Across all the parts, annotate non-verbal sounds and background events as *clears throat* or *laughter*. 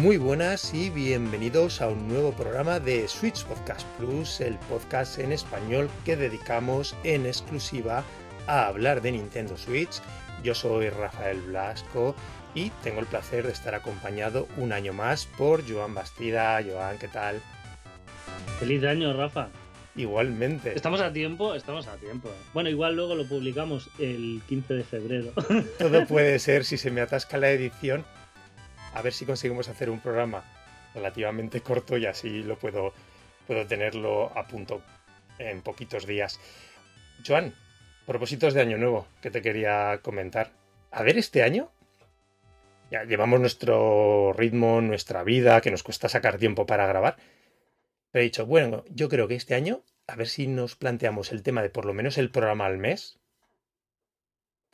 Muy buenas y bienvenidos a un nuevo programa de Switch Podcast Plus, el podcast en español que dedicamos en exclusiva a hablar de Nintendo Switch. Yo soy Rafael Blasco y tengo el placer de estar acompañado un año más por Joan Bastida. Joan, ¿qué tal? Feliz año, Rafa. Igualmente. Estamos a tiempo, estamos a tiempo. Bueno, igual luego lo publicamos el 15 de febrero. Todo *laughs* puede ser si se me atasca la edición. A ver si conseguimos hacer un programa relativamente corto y así lo puedo, puedo tenerlo a punto en poquitos días. Joan, propósitos de año nuevo que te quería comentar. A ver, este año ya llevamos nuestro ritmo, nuestra vida, que nos cuesta sacar tiempo para grabar. Pero he dicho, bueno, yo creo que este año, a ver si nos planteamos el tema de por lo menos el programa al mes,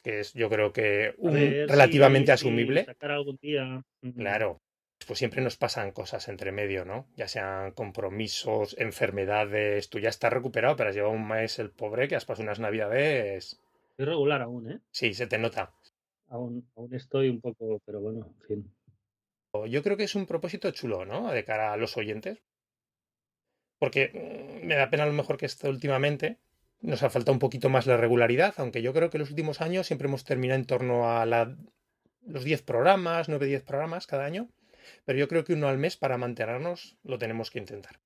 que es yo creo que un, ver, relativamente sí, sí, asumible. sacar algún día. Claro, pues siempre nos pasan cosas entre medio, ¿no? Ya sean compromisos, enfermedades, tú ya estás recuperado, pero has llevado un mes el pobre que has pasado unas navidades. Soy regular aún, ¿eh? Sí, se te nota. Aún, aún estoy un poco, pero bueno, en fin. Yo creo que es un propósito chulo, ¿no? De cara a los oyentes. Porque mm, me da pena a lo mejor que esto últimamente nos ha faltado un poquito más la regularidad, aunque yo creo que los últimos años siempre hemos terminado en torno a la- los 10 programas, 9-10 programas cada año. Pero yo creo que uno al mes para mantenernos lo tenemos que intentar.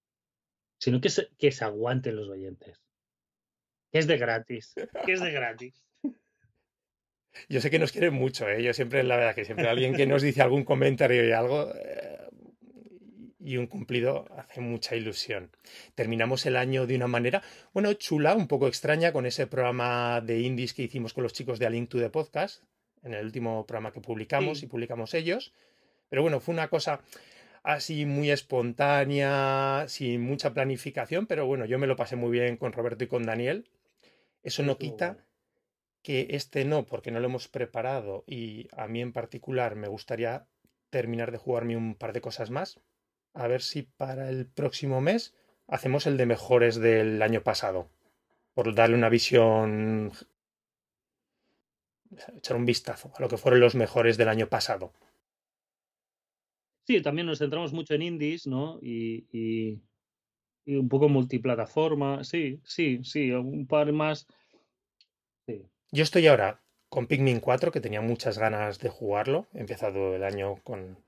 Sino que se, que se aguanten los oyentes. Que es de gratis. Que es de gratis. Yo sé que nos quieren mucho, ¿eh? Yo siempre, la verdad, que siempre alguien que nos dice algún comentario y algo eh, y un cumplido hace mucha ilusión. Terminamos el año de una manera, bueno, chula, un poco extraña con ese programa de indies que hicimos con los chicos de A Link to the Podcast, en el último programa que publicamos Sí. y publicamos ellos. Pero bueno, fue una cosa así muy espontánea, sin mucha planificación, pero bueno, yo me lo pasé muy bien con Roberto y con Daniel. Eso no quita que este no, porque no lo hemos preparado y a mí en particular me gustaría terminar de jugarme un par de cosas más. A ver si para el próximo mes hacemos el de mejores del año pasado. Por darle una visión, echar un vistazo a lo que fueron los mejores del año pasado. Sí, también nos centramos mucho en indies, ¿no? Y, y, y un poco multiplataforma. Sí, sí, sí. Un par más. Sí. Yo estoy ahora con Pikmin 4, que tenía muchas ganas de jugarlo. He empezado el año con,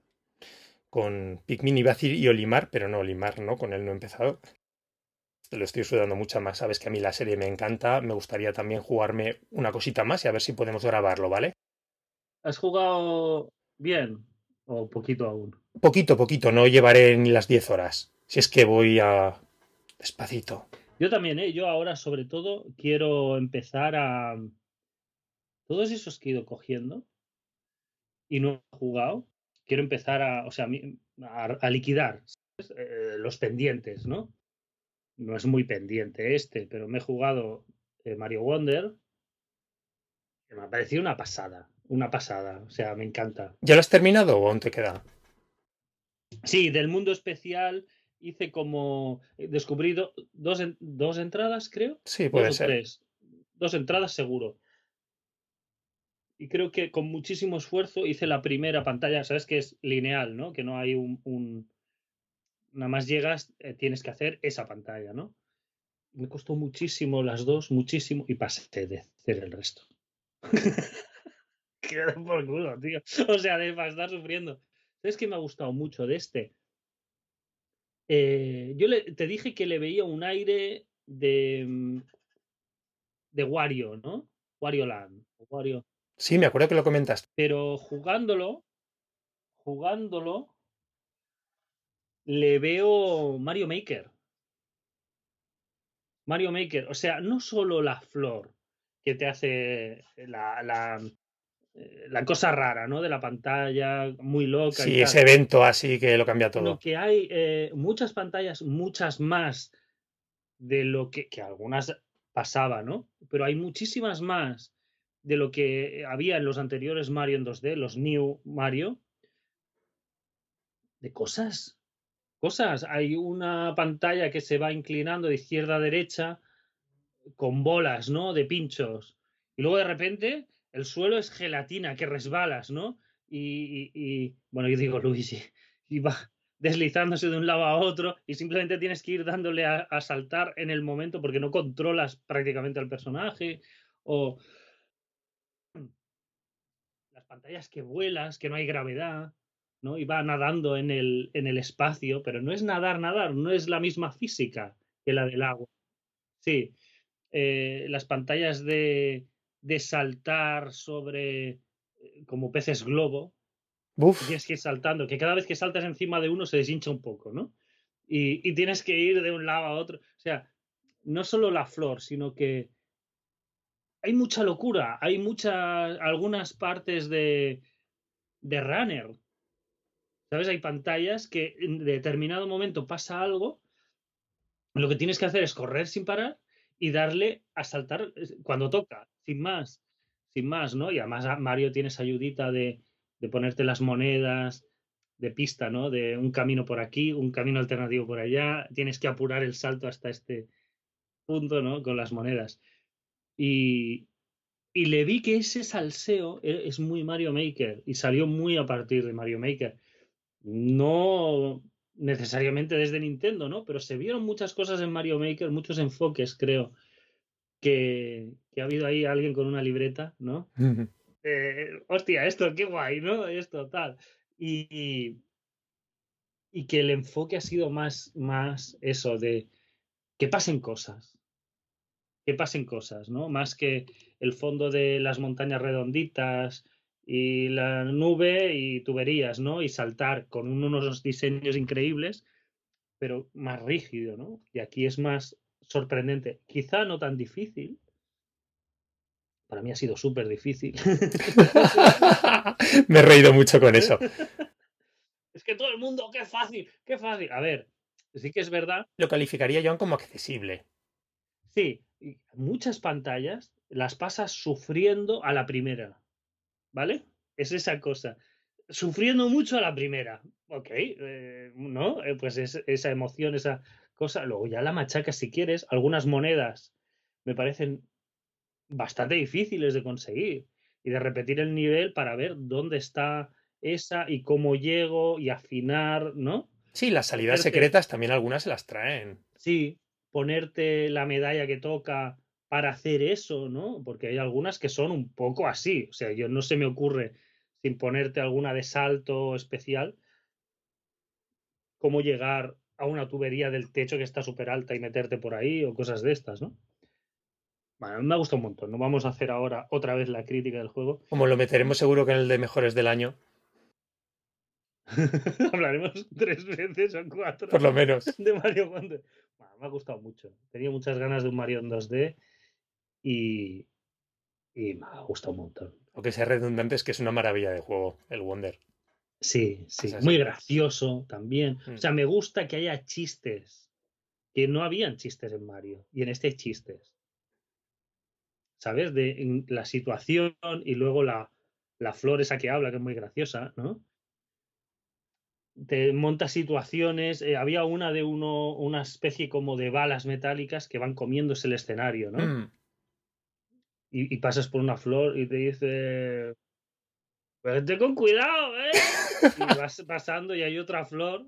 con Pikmin, iba a decir y Olimar, pero no, Olimar no, con él no he empezado. Te lo estoy sudando mucho más, sabes que a mí la serie me encanta. Me gustaría también jugarme una cosita más y a ver si podemos grabarlo, ¿vale? ¿Has jugado bien? ¿O poquito aún? Poquito, poquito, no llevaré ni las 10 horas. Si es que voy a... despacito. Yo también, ¿eh? Yo ahora sobre todo quiero empezar a... Todos esos que he ido cogiendo y no he jugado, quiero empezar a, o sea, a, liquidar ¿sabes? Eh, los pendientes, ¿no? No es muy pendiente este, pero me he jugado eh, Mario Wonder, que me ha parecido una pasada, una pasada, o sea, me encanta. ¿Ya lo has terminado o aún te queda? Sí, del mundo especial hice como, he descubrido dos, dos entradas, creo. Sí, Dos puede o ser. tres. Dos entradas seguro. Y creo que con muchísimo esfuerzo hice la primera pantalla, sabes que es lineal, ¿no? Que no hay un... Nada más llegas, eh, tienes que hacer esa pantalla, ¿no? Me costó muchísimo las dos, muchísimo, y pasé de hacer el resto. *laughs* Queda por culo, tío. O sea, de estar sufriendo. ¿Sabes qué me ha gustado mucho de este? Eh, yo te dije que le veía un aire de, mm, de Wario, ¿no? Wario Land. Wario. Sí, me acuerdo que lo comentaste. Pero jugándolo, jugándolo, le veo Mario Maker. Mario Maker. O sea, no solo la flor que te hace la, la, eh, la cosa rara, ¿no? De la pantalla, muy loca y Sí, tal. ese evento así que lo cambia todo. que hay eh, muchas pantallas, muchas más de lo que, que algunas pasaba, ¿no? Pero hay muchísimas más de lo que había en los anteriores Mario en 2D, los New Mario, de cosas, cosas. Hay una pantalla que se va inclinando de izquierda a derecha con bolas, ¿no? De pinchos. Y luego de repente el suelo es gelatina, que resbalas, ¿no? Y, bueno, yo digo Luigi. y va deslizándose de un lado a otro y simplemente tienes que ir dándole a, saltar en el momento porque no controlas prácticamente al personaje o pantallas que vuelas, que no hay gravedad, ¿no? Y va nadando en el, en el espacio, pero no es nadar, nadar, no es la misma física que la del agua. Sí, eh, las pantallas de, de saltar sobre eh, como peces globo, Uf, tienes que ir saltando, que cada vez que saltas encima de uno se deshincha un poco, ¿no? Y, y tienes que ir de un lado a otro. O sea, no solo la flor, sino que hay mucha locura, hay muchas, algunas partes de, de runner. ¿Sabes? Hay pantallas que en determinado momento pasa algo, lo que tienes que hacer es correr sin parar y darle a saltar cuando toca, sin más, sin más, ¿no? Y además a Mario tienes ayudita de, de ponerte las monedas de pista, ¿no? De un camino por aquí, un camino alternativo por allá, tienes que apurar el salto hasta este punto, ¿no? Con las monedas. Y, y le vi que ese salseo e- es muy Mario Maker y salió muy a partir de Mario Maker. No necesariamente desde Nintendo, ¿no? Pero se vieron muchas cosas en Mario Maker, muchos enfoques, creo, que, que ha habido ahí alguien con una libreta, ¿no? Eh, hostia, esto, qué guay, ¿no? Esto, tal. Y, y, y que el enfoque ha sido más, más eso, de que pasen cosas que pasen cosas, ¿no? Más que el fondo de las montañas redonditas y la nube y tuberías, ¿no? Y saltar con unos diseños increíbles, pero más rígido, ¿no? Y aquí es más sorprendente. Quizá no tan difícil. Para mí ha sido súper difícil. *laughs* Me he reído mucho con eso. *laughs* es que todo el mundo, qué fácil, qué fácil. A ver, sí que es verdad. Lo calificaría yo como accesible. Sí, muchas pantallas las pasas sufriendo a la primera, ¿vale? Es esa cosa. Sufriendo mucho a la primera. Ok, eh, ¿no? Eh, pues es, esa emoción, esa cosa. Luego ya la machacas si quieres. Algunas monedas me parecen bastante difíciles de conseguir. Y de repetir el nivel para ver dónde está esa y cómo llego y afinar, ¿no? Sí, las salidas secretas también algunas se las traen. Sí, ponerte la medalla que toca para hacer eso, ¿no? Porque hay algunas que son un poco así. O sea, yo no se me ocurre sin ponerte alguna de salto especial cómo llegar a una tubería del techo que está súper alta y meterte por ahí o cosas de estas, ¿no? Bueno, me ha gustado un montón. No vamos a hacer ahora otra vez la crítica del juego. Como lo meteremos seguro que en el de mejores del año, *laughs* Hablaremos tres veces o cuatro. por lo menos. de Mario Wonder. Bueno, me ha gustado mucho. Tenía muchas ganas de un Mario en 2D y, y me ha gustado un montón. Aunque sea redundante, es que es una maravilla de juego, el Wonder. Sí, sí, muy gracioso también. Mm. O sea, me gusta que haya chistes, que no habían chistes en Mario y en este hay chistes. ¿Sabes? De en la situación y luego la, la flor esa que habla, que es muy graciosa, ¿no? Te monta situaciones. eh, había una de uno, una especie como de balas metálicas que van comiéndose el escenario, ¿no? Mm. y, y pasas por una flor y te dice, vete con cuidado, ¿eh? Y *laughs* vas pasando y hay otra flor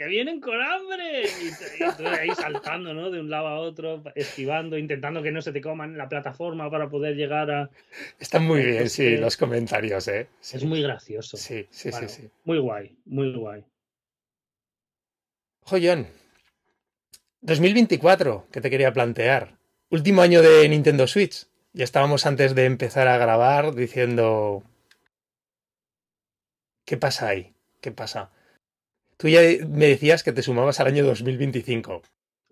que vienen con hambre. Y, y tú ahí saltando, ¿no? De un lado a otro, esquivando, intentando que no se te coman la plataforma para poder llegar a... Están muy bien, sí, los comentarios, ¿eh? Sí, Es muy gracioso. sí, sí, Bueno, sí, sí. Muy guay, muy guay. Joyón, 2024, que te quería plantear. Último año de Nintendo Switch. Ya estábamos antes de empezar a grabar diciendo... ¿Qué pasa ahí? ¿Qué pasa? Tú ya me decías que te sumabas al año 2025.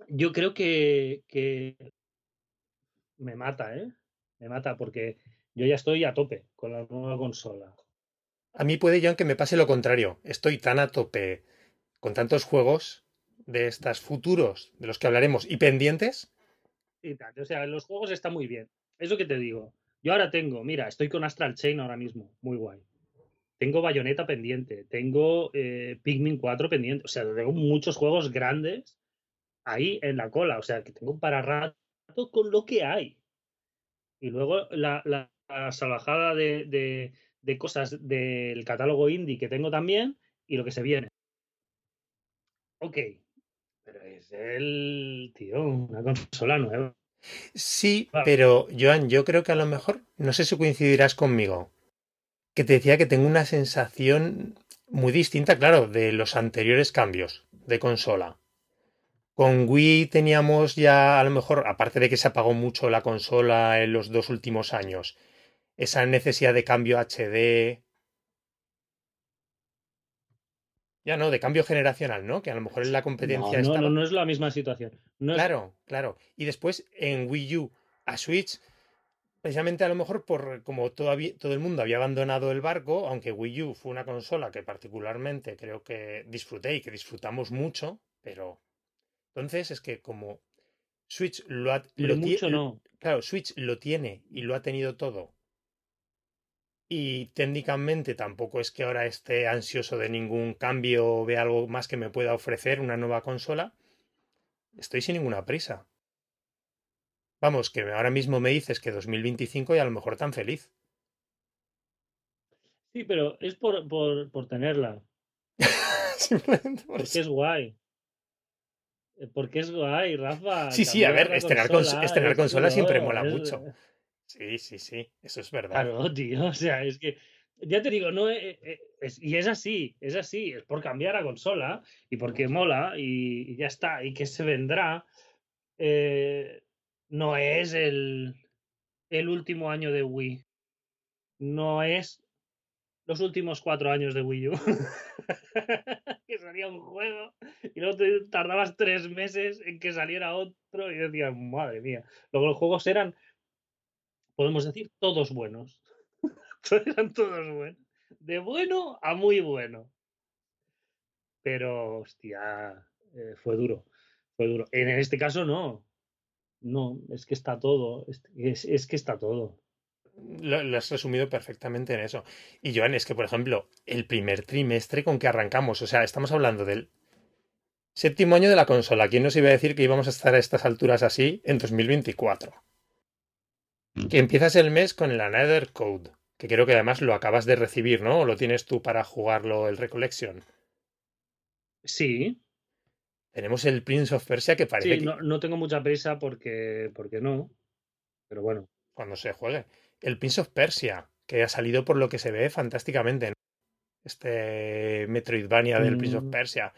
Yo creo que, que me mata, ¿eh? Me mata porque yo ya estoy a tope con la nueva consola. A mí puede, John, que me pase lo contrario. Estoy tan a tope con tantos juegos de estos futuros de los que hablaremos y pendientes. y tal. O sea, los juegos están muy bien. Es lo que te digo. Yo ahora tengo, mira, estoy con Astral Chain ahora mismo, muy guay. Tengo Bayonetta pendiente, tengo eh, Pikmin 4 pendiente, o sea, tengo muchos juegos grandes ahí en la cola, o sea, que tengo para rato con lo que hay. Y luego la, la- la salvajada de, de- de cosas del catálogo indie que tengo también y lo que se viene. Ok, pero es el tío, una consola nueva. Sí, pero Joan, yo creo que a lo mejor, no sé si coincidirás conmigo, que te decía que tengo una sensación muy distinta, claro, de los anteriores cambios de consola. Con Wii teníamos ya, a lo mejor, aparte de que se apagó mucho la consola en los dos últimos años, esa necesidad de cambio HD, ya no, de cambio generacional, ¿no? Que a lo mejor en la competencia no, estaba. no, no es la misma situación. No es- Claro, claro. Y después en Wii U a Switch, precisamente a lo mejor por como todavía todo el mundo había abandonado el barco, aunque Wii U fue una consola que particularmente creo que disfruté y que disfrutamos mucho, pero entonces es que como Switch lo ha lo mucho no. claro, Switch lo tiene y lo ha tenido todo. Y técnicamente tampoco es que ahora esté ansioso de ningún cambio o vea algo más que me pueda ofrecer una nueva consola. Estoy sin ninguna prisa. Vamos, que ahora mismo me dices que 2025 y a lo mejor tan feliz. Sí, pero es por, por, por tenerla. *laughs* Simplemente por Porque eso. es guay. Eh, Porque es guay, Rafa. Sí, sí, a ver, estrenar, cons- consola estrenar consola siempre mola es- mucho. Sí, sí, sí, eso es verdad. Claro, *laughs* tío, o sea, es que ya te digo, no e- e- es, y es así, es así, es por cambiar a consola y porque mola y, y ya está, y que se vendrá. eh, no es el, el último año de Wii, no es los últimos cuatro años de Wii U. *laughs* que salía un juego y luego tardabas tres meses en que saliera otro y decías, madre mía. Luego los juegos eran, podemos decir, todos buenos. *laughs* eran todos buenos. De bueno a muy bueno. Pero, hostia, eh, fue duro. Fue duro. En este caso no. No, es que está todo. Es, que está todo. Lo, lo has resumido perfectamente en eso. Y Joan, es que, por ejemplo, el primer trimestre con que arrancamos, o sea, estamos hablando del séptimo año de la consola. ¿Quién nos iba a decir que íbamos a estar a estas alturas así en 2024? Que empiezas el mes con el Another Code, que creo que además lo acabas de recibir, ¿no? ¿O lo tienes tú para jugarlo el Recollection? Sí, Tenemos el Prince of Persia que parece sí, que no, no tengo mucha prisa porque, porque no. Pero bueno. cuando se juegue. El Prince of Persia, que ha salido por lo que se ve fantásticamente. ¿no? Este Metroidvania del Prince of Mm. Persia.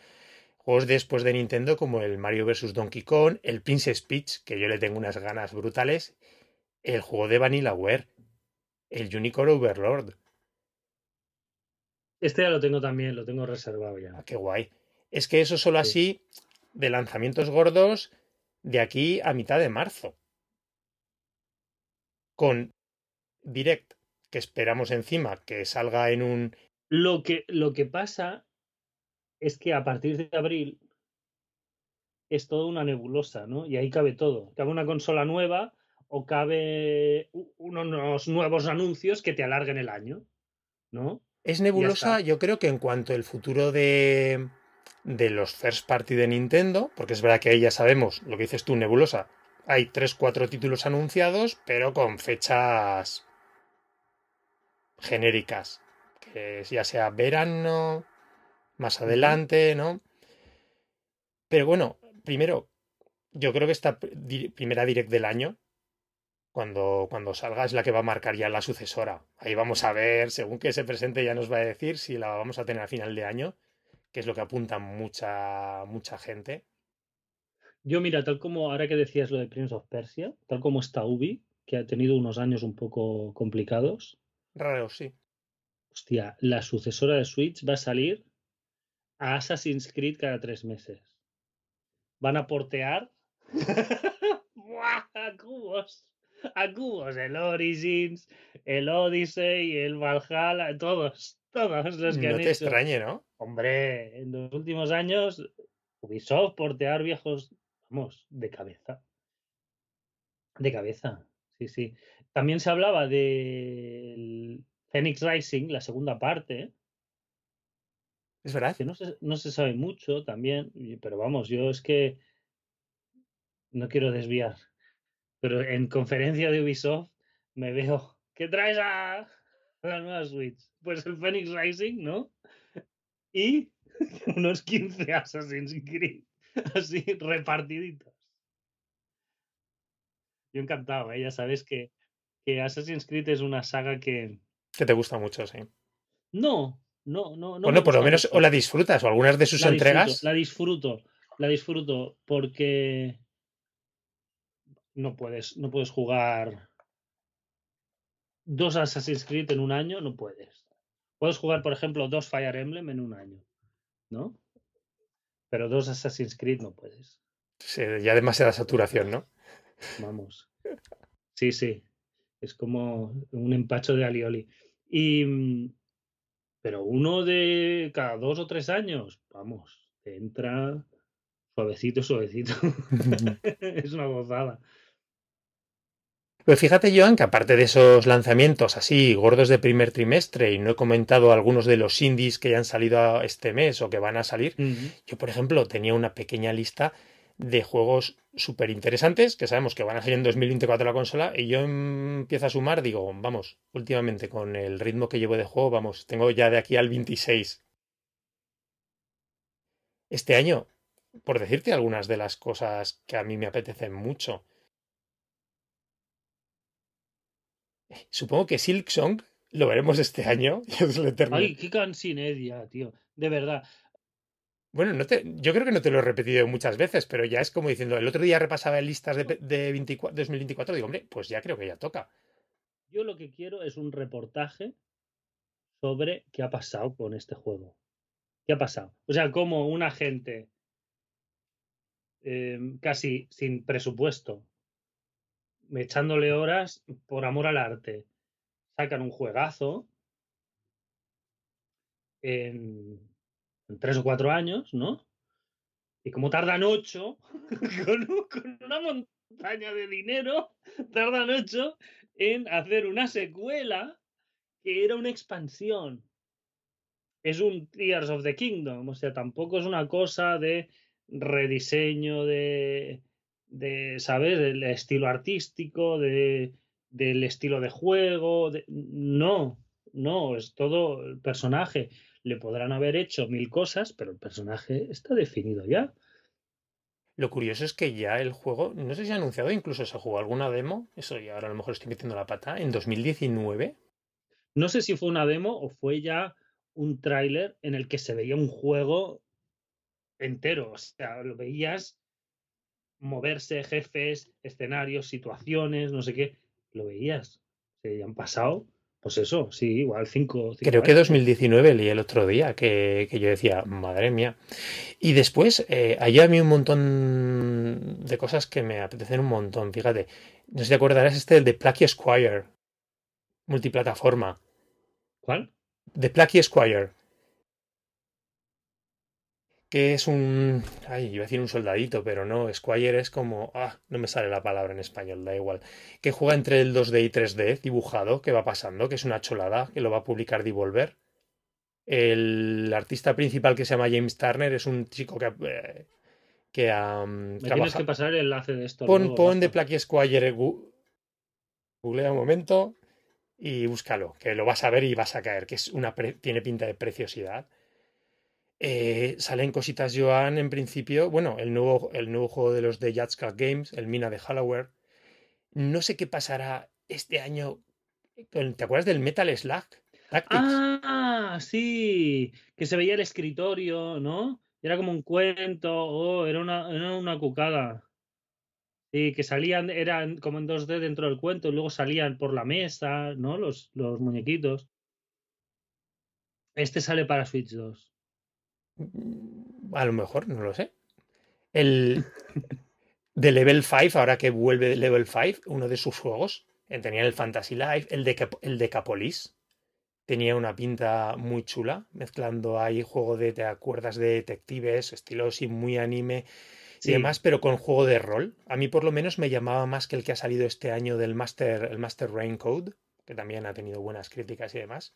Juegos después de Nintendo como el Mario vs. Donkey Kong, el Princess Peach, que yo le tengo unas ganas brutales, el juego de Vanillaware, el Unicorn Overlord. Este ya lo tengo también, lo tengo reservado ya. Ah, qué guay. Es que eso solo Sí. así de lanzamientos gordos de aquí a mitad de marzo. Con Direct, que esperamos encima que salga en un... Lo que, lo que pasa es que a partir de abril es toda una nebulosa, ¿no? Y ahí cabe todo. Cabe una consola nueva o cabe unos nuevos anuncios que te alarguen el año, ¿no? Es nebulosa, yo creo que en cuanto al futuro de, de los first party de Nintendo, porque es verdad que ahí ya sabemos lo que dices tú, nebulosa. Hay tres, cuatro títulos anunciados, pero con fechas genéricas. Que ya sea verano, más adelante, ¿no? Pero bueno, primero, yo creo que esta primera direct del año, cuando, cuando salga, es la que va a marcar ya la sucesora. Ahí vamos a ver, según que se presente, ya nos va a decir si la vamos a tener a final de año, que es lo que apunta mucha, mucha gente. Yo, mira, tal como ahora que decías lo de Prince of Persia, tal como está Ubi, que ha tenido unos años un poco complicados, Raro, sí. hostia, la sucesora de Switch va a salir a Assassin's Creed cada tres meses. Van a portear *laughs* ¡Buah! a cubos, a cubos, el Origins, el Odyssey, el Valhalla, todos, todos los que No han te hecho. extrañe, ¿no? Hombre, en los últimos años, Ubisoft portear viejos, vamos, de cabeza. De cabeza, sí, sí. También se hablaba del Phoenix Rising, la segunda parte. Es verdad. que no se, no se sabe mucho también, pero vamos, yo es que no quiero desviar, pero en conferencia de Ubisoft me veo, ¿qué traes a la nueva Switch? Pues el Phoenix Rising, ¿no? y *laughs* unos 15 Assassin's Creed *laughs* así repartiditos. Yo encantado, ¿eh? ya sabes que, que Assassin's Creed es una saga que... Que te gusta mucho, sí. No, no, no. no bueno, por lo menos o la disfrutas o algunas de sus entregas. la disfruto, la disfruto porque no puedes, no puedes jugar dos Assassin's Creed en un año, no puedes. Puedes jugar, por ejemplo, dos Fire Emblem en un año, ¿no? Pero dos Assassin's Creed no puedes. Sí, ya demasiada saturación, ¿no? Vamos. Sí, sí. Es como un empacho de alioli. Y, mm, pero uno de cada dos o tres años, vamos, entra suavecito, suavecito. *laughs* *laughs* es una gozada. Pues fíjate, Joan, que aparte de esos lanzamientos así gordos de primer trimestre, y no he comentado algunos de los indies que ya han salido este mes o que van a salir, yo, por ejemplo, tenía una pequeña lista de juegos súper interesantes que sabemos que van a salir en 2024 la consola y yo empiezo a sumar, digo, vamos, últimamente con el ritmo que llevo de juego, vamos, tengo ya de aquí al 26. Este año, por decirte algunas de las cosas que a mí me apetecen mucho, Supongo que Silk Song lo veremos este año. Ay, qué cansinedia, tío. De verdad. Bueno, no te, yo creo que no te lo he repetido muchas veces, pero ya es como diciendo, el otro día repasaba listas de, de 2024, digo, hombre, pues ya creo que ya toca. Yo lo que quiero es un reportaje sobre qué ha pasado con este juego. ¿Qué ha pasado? O sea, cómo una gente em, casi sin presupuesto echándole horas por amor al arte. Sacan un juegazo en, tres o cuatro años, ¿no? Y como tardan ocho, *laughs* con, una montaña de dinero, tardan ocho en hacer una secuela que era una expansión. Es un Tears of the Kingdom, o sea, tampoco es una cosa de rediseño de, de, ¿sabes? Del estilo artístico, de, del estilo de juego. No, no, es todo el personaje. Le podrán haber hecho mil cosas, pero el personaje está definido ya. Lo curioso es que ya el juego, no sé si ha anunciado, incluso se jugó alguna demo, eso ya ahora a lo mejor estoy metiendo la pata, en 2019. No sé si fue una demo o fue ya un tráiler en el que se veía un juego entero, o sea, lo veías moverse, jefes, escenarios, situaciones, no sé qué. Lo veías. Se han pasado, pues eso, sí, igual cinco. Creo que 2019 leí el otro día que, yo decía, madre mía. Y después eh, hay a mí un montón de cosas que me apetecen un montón. Fíjate, no sé si te acordarás este el de Plucky Squire, multiplataforma. ¿Cuál? De Plucky Squire que es un... Ay, iba a decir un soldadito, pero no, Squire es como... Ah, no me sale la palabra en español, da igual. Que juega entre el 2D y 3D, dibujado, que va pasando, que es una cholada, que lo va a publicar Devolver. El artista principal que se llama James Turner es un chico que... Eh, que um, Me tienes que pasar el enlace de esto. Pon, pon de Plaque Squire, googlea un momento y búscalo, que lo vas a ver y vas a caer, que es una tiene pinta de preciosidad. Eh, salen cositas Joan en principio. Bueno, el nuevo, el nuevo juego de los de Jatska Games, el Mina de Halloween. No sé qué pasará este año. ¿Te acuerdas del Metal Slug? Ah, sí. Que se veía el escritorio, ¿no? Era como un cuento. Oh, era una, era una cucada. Sí, que salían, eran como en 2D dentro del cuento, y luego salían por la mesa, ¿no? Los, los muñequitos. Este sale para Switch 2. A lo mejor, no lo sé. El de Level 5, ahora que vuelve Level 5, uno de sus juegos, eh, tenía el Fantasy Life, el de, el de Capolis. Tenía una pinta muy chula, mezclando ahí juego de, te acuerdas de detectives, estilo así muy anime y demás, pero con juego de rol. A mí por lo menos me llamaba más que el que ha salido este año del Master, el Master Rain Code, que también ha tenido buenas críticas y demás.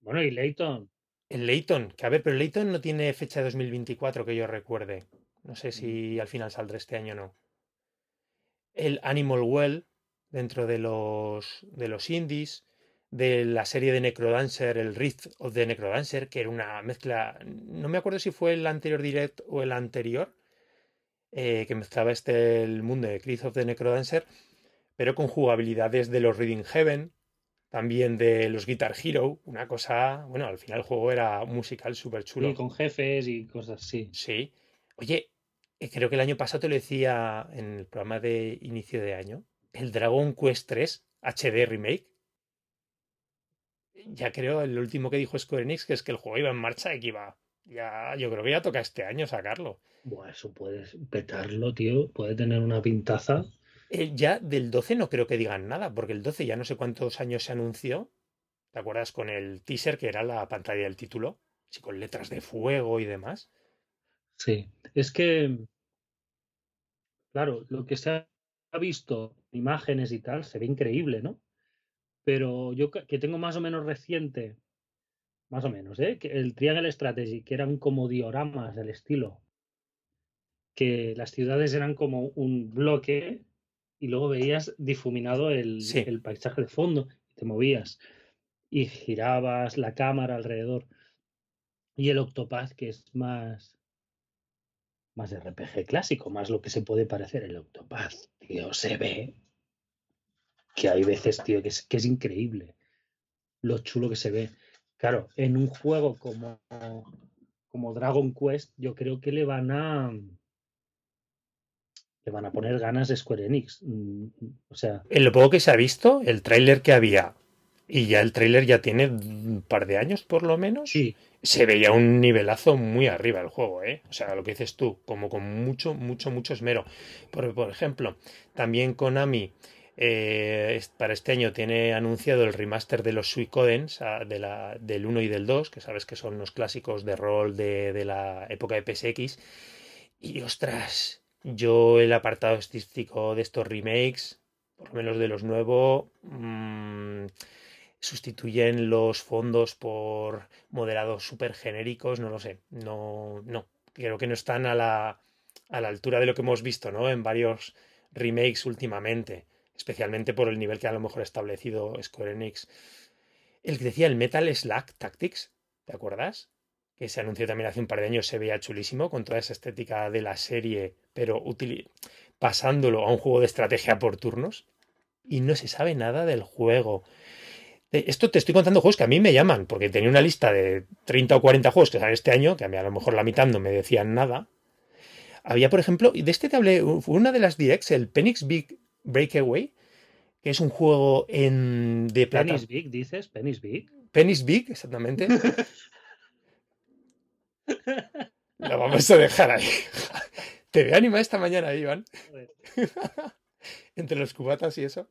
Bueno, y Layton. El Layton, que a ver, pero Layton no tiene fecha de 2024 que yo recuerde. No sé si mm. al final saldrá este año o no. El Animal Well, dentro de los, de los indies. de la serie de Necrodancer, el Rift of the Necrodancer, que era una mezcla, no me acuerdo si fue el anterior direct o el anterior, eh, que mezclaba este el mundo de Rift of the Necrodancer, pero con jugabilidades de los Reading Heaven, también de los Guitar Hero, una cosa, bueno, al final el juego era musical súper chulo. Y con jefes y cosas así. Sí. Oye, eh, creo que el año pasado te lo decía en el programa de inicio de año, el Dragon Quest 3 HD Remake ya creo, el último que dijo Square Enix, que es que el juego iba en marcha y que iba. Ya, yo creo que ya toca este año sacarlo. Bueno, eso puedes petarlo, tío. Puede tener una pintaza. Eh, ya del 12 no creo que digan nada, porque el 12 ya no sé cuántos años se anunció. ¿Te acuerdas con el teaser que era la pantalla del título? Sí, con letras de fuego y demás. Sí, es que. Claro, lo que se ha visto, imágenes y tal, se ve increíble, ¿no? Pero yo que tengo más o menos reciente, más o menos, ¿eh? el Triangle Strategy, que eran como dioramas del estilo, que las ciudades eran como un bloque y luego veías difuminado el, el paisaje de fondo y te movías y girabas la cámara alrededor. Y el Octopath, que es más más RPG clásico, más lo que se puede parecer el Octopath, tío, se ve que hay veces, tío, que es, que es increíble lo chulo que se ve. Claro, en un juego como, como Dragon Quest, yo creo que le van a le van a poner ganas de Square Enix. Mm, o sea. En lo poco que se ha visto, el tráiler que había, y ya el tráiler ya tiene un par de años por lo menos. Sí. Se veía un nivelazo muy arriba el juego, ¿eh? O sea, lo que dices tú, como con mucho, mucho, mucho esmero. Por, por ejemplo, también Konami eh, para este año tiene anunciado el remaster de los Suicodens de la, del 1 y del 2, que sabes que son los clásicos de rol de, la época de PSX. Y ostras, yo el apartado estístico de estos remakes, por lo menos de los nuevos, mmm, sustituyen los fondos por modelados súper genéricos, no lo sé, no, no, creo que no están a la, a la altura de lo que hemos visto, ¿no? En varios remakes últimamente especialmente por el nivel que a lo mejor ha establecido Square Enix. El que decía el Metal Slack Tactics, ¿te acuerdas? Que se anunció también hace un par de años, se veía chulísimo con toda esa estética de la serie, pero pasándolo a un juego de estrategia por turnos. Y no se sabe nada del juego. Esto te estoy contando juegos que a mí me llaman, porque tenía una lista de 30 o 40 juegos que salen este año, que a mí a lo mejor la mitad no me decían nada. Había, por ejemplo, y de este te hablé, fue una de las directs, el Penix Big Breakaway, que es un juego en, de plata. Penis Big, dices, Penis Big. Penis Big, exactamente. *laughs* Lo vamos a dejar ahí. *laughs* Te veo animar esta mañana, Iván. *laughs* Entre los cubatas y eso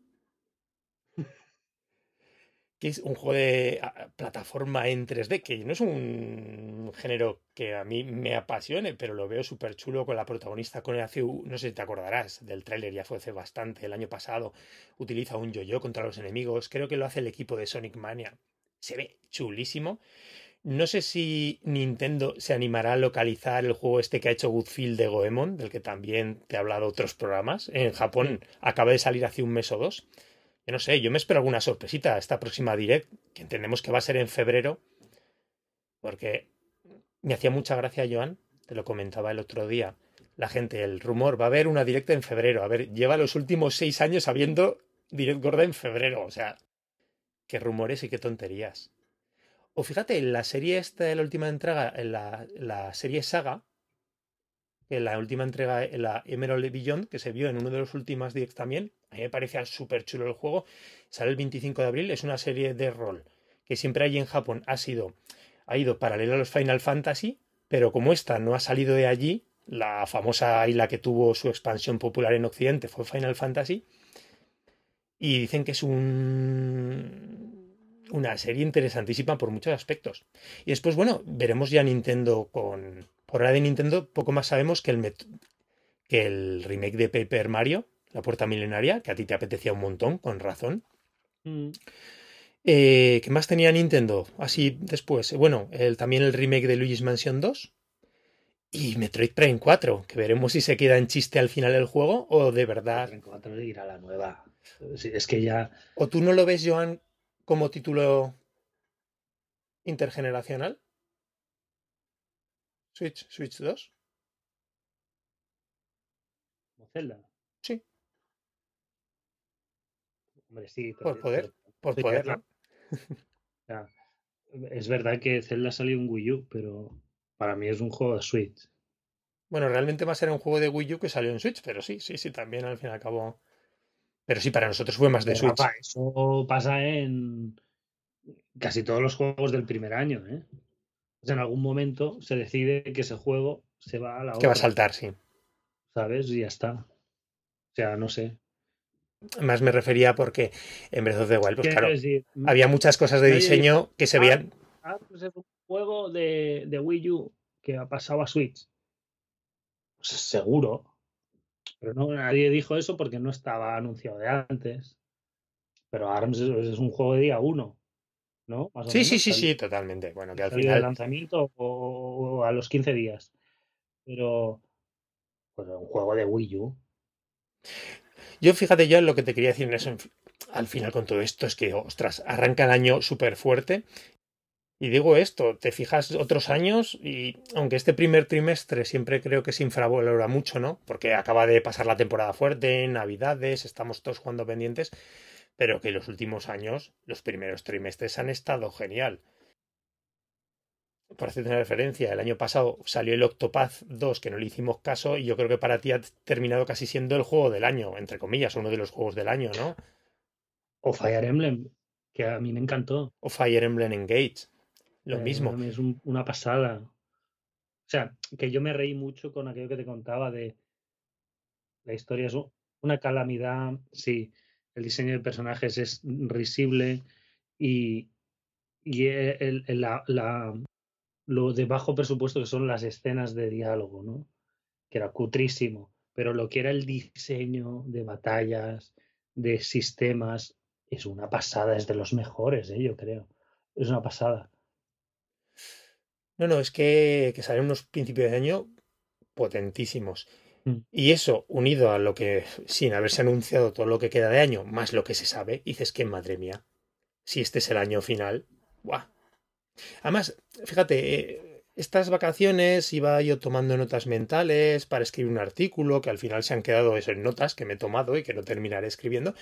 que es un juego de plataforma en 3D, que no es un género que a mí me apasione, pero lo veo súper chulo con la protagonista con el ACU, no sé si te acordarás del tráiler, ya fue hace bastante, el año pasado, utiliza un yo-yo contra los enemigos, creo que lo hace el equipo de Sonic Mania, se ve chulísimo. No sé si Nintendo se animará a localizar el juego este que ha hecho Goodfield de Goemon, del que también te he hablado otros programas. En Japón acaba de salir hace un mes o dos no sé, yo me espero alguna sorpresita esta próxima direct, que entendemos que va a ser en febrero, porque me hacía mucha gracia, Joan, te lo comentaba el otro día, la gente, el rumor, va a haber una directa en febrero. A ver, lleva los últimos seis años habiendo direct gorda en febrero, o sea, qué rumores y qué tonterías. O fíjate, en la serie esta de la última entrega, en la, la serie Saga, en la última entrega, en la Emerald Beyond, que se vio en uno de los últimos directs también, a mí me parecía súper chulo el juego, sale el 25 de abril, es una serie de rol que siempre hay en Japón, ha sido, ha ido paralelo a los Final Fantasy, pero como esta no ha salido de allí, la famosa isla que tuvo su expansión popular en Occidente fue Final Fantasy, y dicen que es un, una serie interesantísima por muchos aspectos. Y después, bueno, veremos ya Nintendo con, por ahora de Nintendo poco más sabemos que el, que el remake de Paper Mario, La Puerta Milenaria, que a ti te apetecía un montón, con razón. Mm. Eh, ¿Qué más tenía Nintendo? Así después. Bueno, el, también el remake de Luigi's Mansion 2. Y Metroid Prime 4, que veremos si se queda en chiste al final del juego o de verdad. Prime 4 irá la nueva. Es que ya. ¿O tú no lo ves, Joan, como título intergeneracional? Switch, Switch 2. Como Zelda. Sí. Hombre, sí. Por poder, por sí, poder. ¿no? *laughs* es verdad que Zelda salió en Wii U, pero para mí es un juego de Switch. Bueno, realmente va a ser un juego de Wii U que salió en Switch, pero sí, sí, sí, también al fin y al cabo. Pero sí, para nosotros fue más de Pero, Switch. Eso pasa en casi todos los juegos del primer año, ¿eh? O sea, en algún momento se decide que ese juego se va a la Que va a saltar, sí. ¿sabes? Y ya está. O sea, no sé. Más me refería porque en Breath of the Wild, pues claro, decir, había muchas cosas de diseño que se ah, veían. ah, pues es un juego de, de Wii U que ha pasado a Switch. Pues seguro. Pero no, nadie dijo eso porque no estaba anunciado de antes. Pero ARMS es, es un juego de día uno, ¿no? Más Sí, sí, menos, sí, salió- sí, totalmente. Bueno, que al final. lanzamiento o, o a los 15 días. Pero pues un juego de Wii U. Yo fíjate yo lo que te quería decir en eso, al final con todo esto, es que, ostras, arranca el año súper fuerte. Y digo esto, te fijas otros años y aunque este primer trimestre siempre creo que se infravalora mucho, ¿no? Porque acaba de pasar la temporada fuerte, Navidades, estamos todos jugando pendientes, pero que los últimos años, los primeros trimestres han estado genial. Por hacerte una referencia, el año pasado salió el Octopath 2, que no le hicimos caso, y yo creo que para ti ha terminado casi siendo el juego del año, entre comillas, uno de los juegos del año, ¿no? O Fire Emblem, que a mí me encantó. O Fire Emblem Engage, lo Fire mismo. Es un- una pasada. O sea, que yo me reí mucho con aquello que te contaba de la historia es una calamidad, sí, el diseño de personajes es risible y, y e- el- el- la, la- lo de bajo presupuesto que son las escenas de diálogo, ¿no? Que era cutrísimo, pero lo que era el diseño de batallas, de sistemas, es una pasada, es de los mejores, ¿eh? yo creo. Es una pasada. No, no, es que, que salen unos principios de año potentísimos. Mm. Y eso, unido a lo que, sin haberse anunciado todo lo que queda de año, más lo que se sabe, dices que, madre mía, si este es el año final, ¡buah! Además, fíjate, eh, estas vacaciones iba yo tomando notas mentales para escribir un artículo que al final se han quedado eso en notas que me he tomado y que no terminaré escribiendo.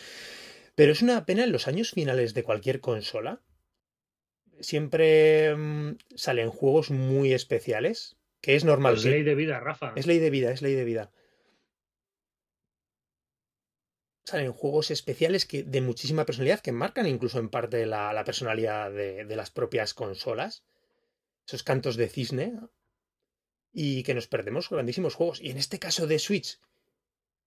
Pero es una pena en los años finales de cualquier consola. Siempre mm, salen juegos muy especiales, que es normal. Es ley de vida, Rafa. es ley de vida, es ley de vida. Salen juegos especiales que, de muchísima personalidad que marcan incluso en parte la, la personalidad de, de las propias consolas. Esos cantos de cisne. Y que nos perdemos grandísimos juegos. Y en este caso de Switch,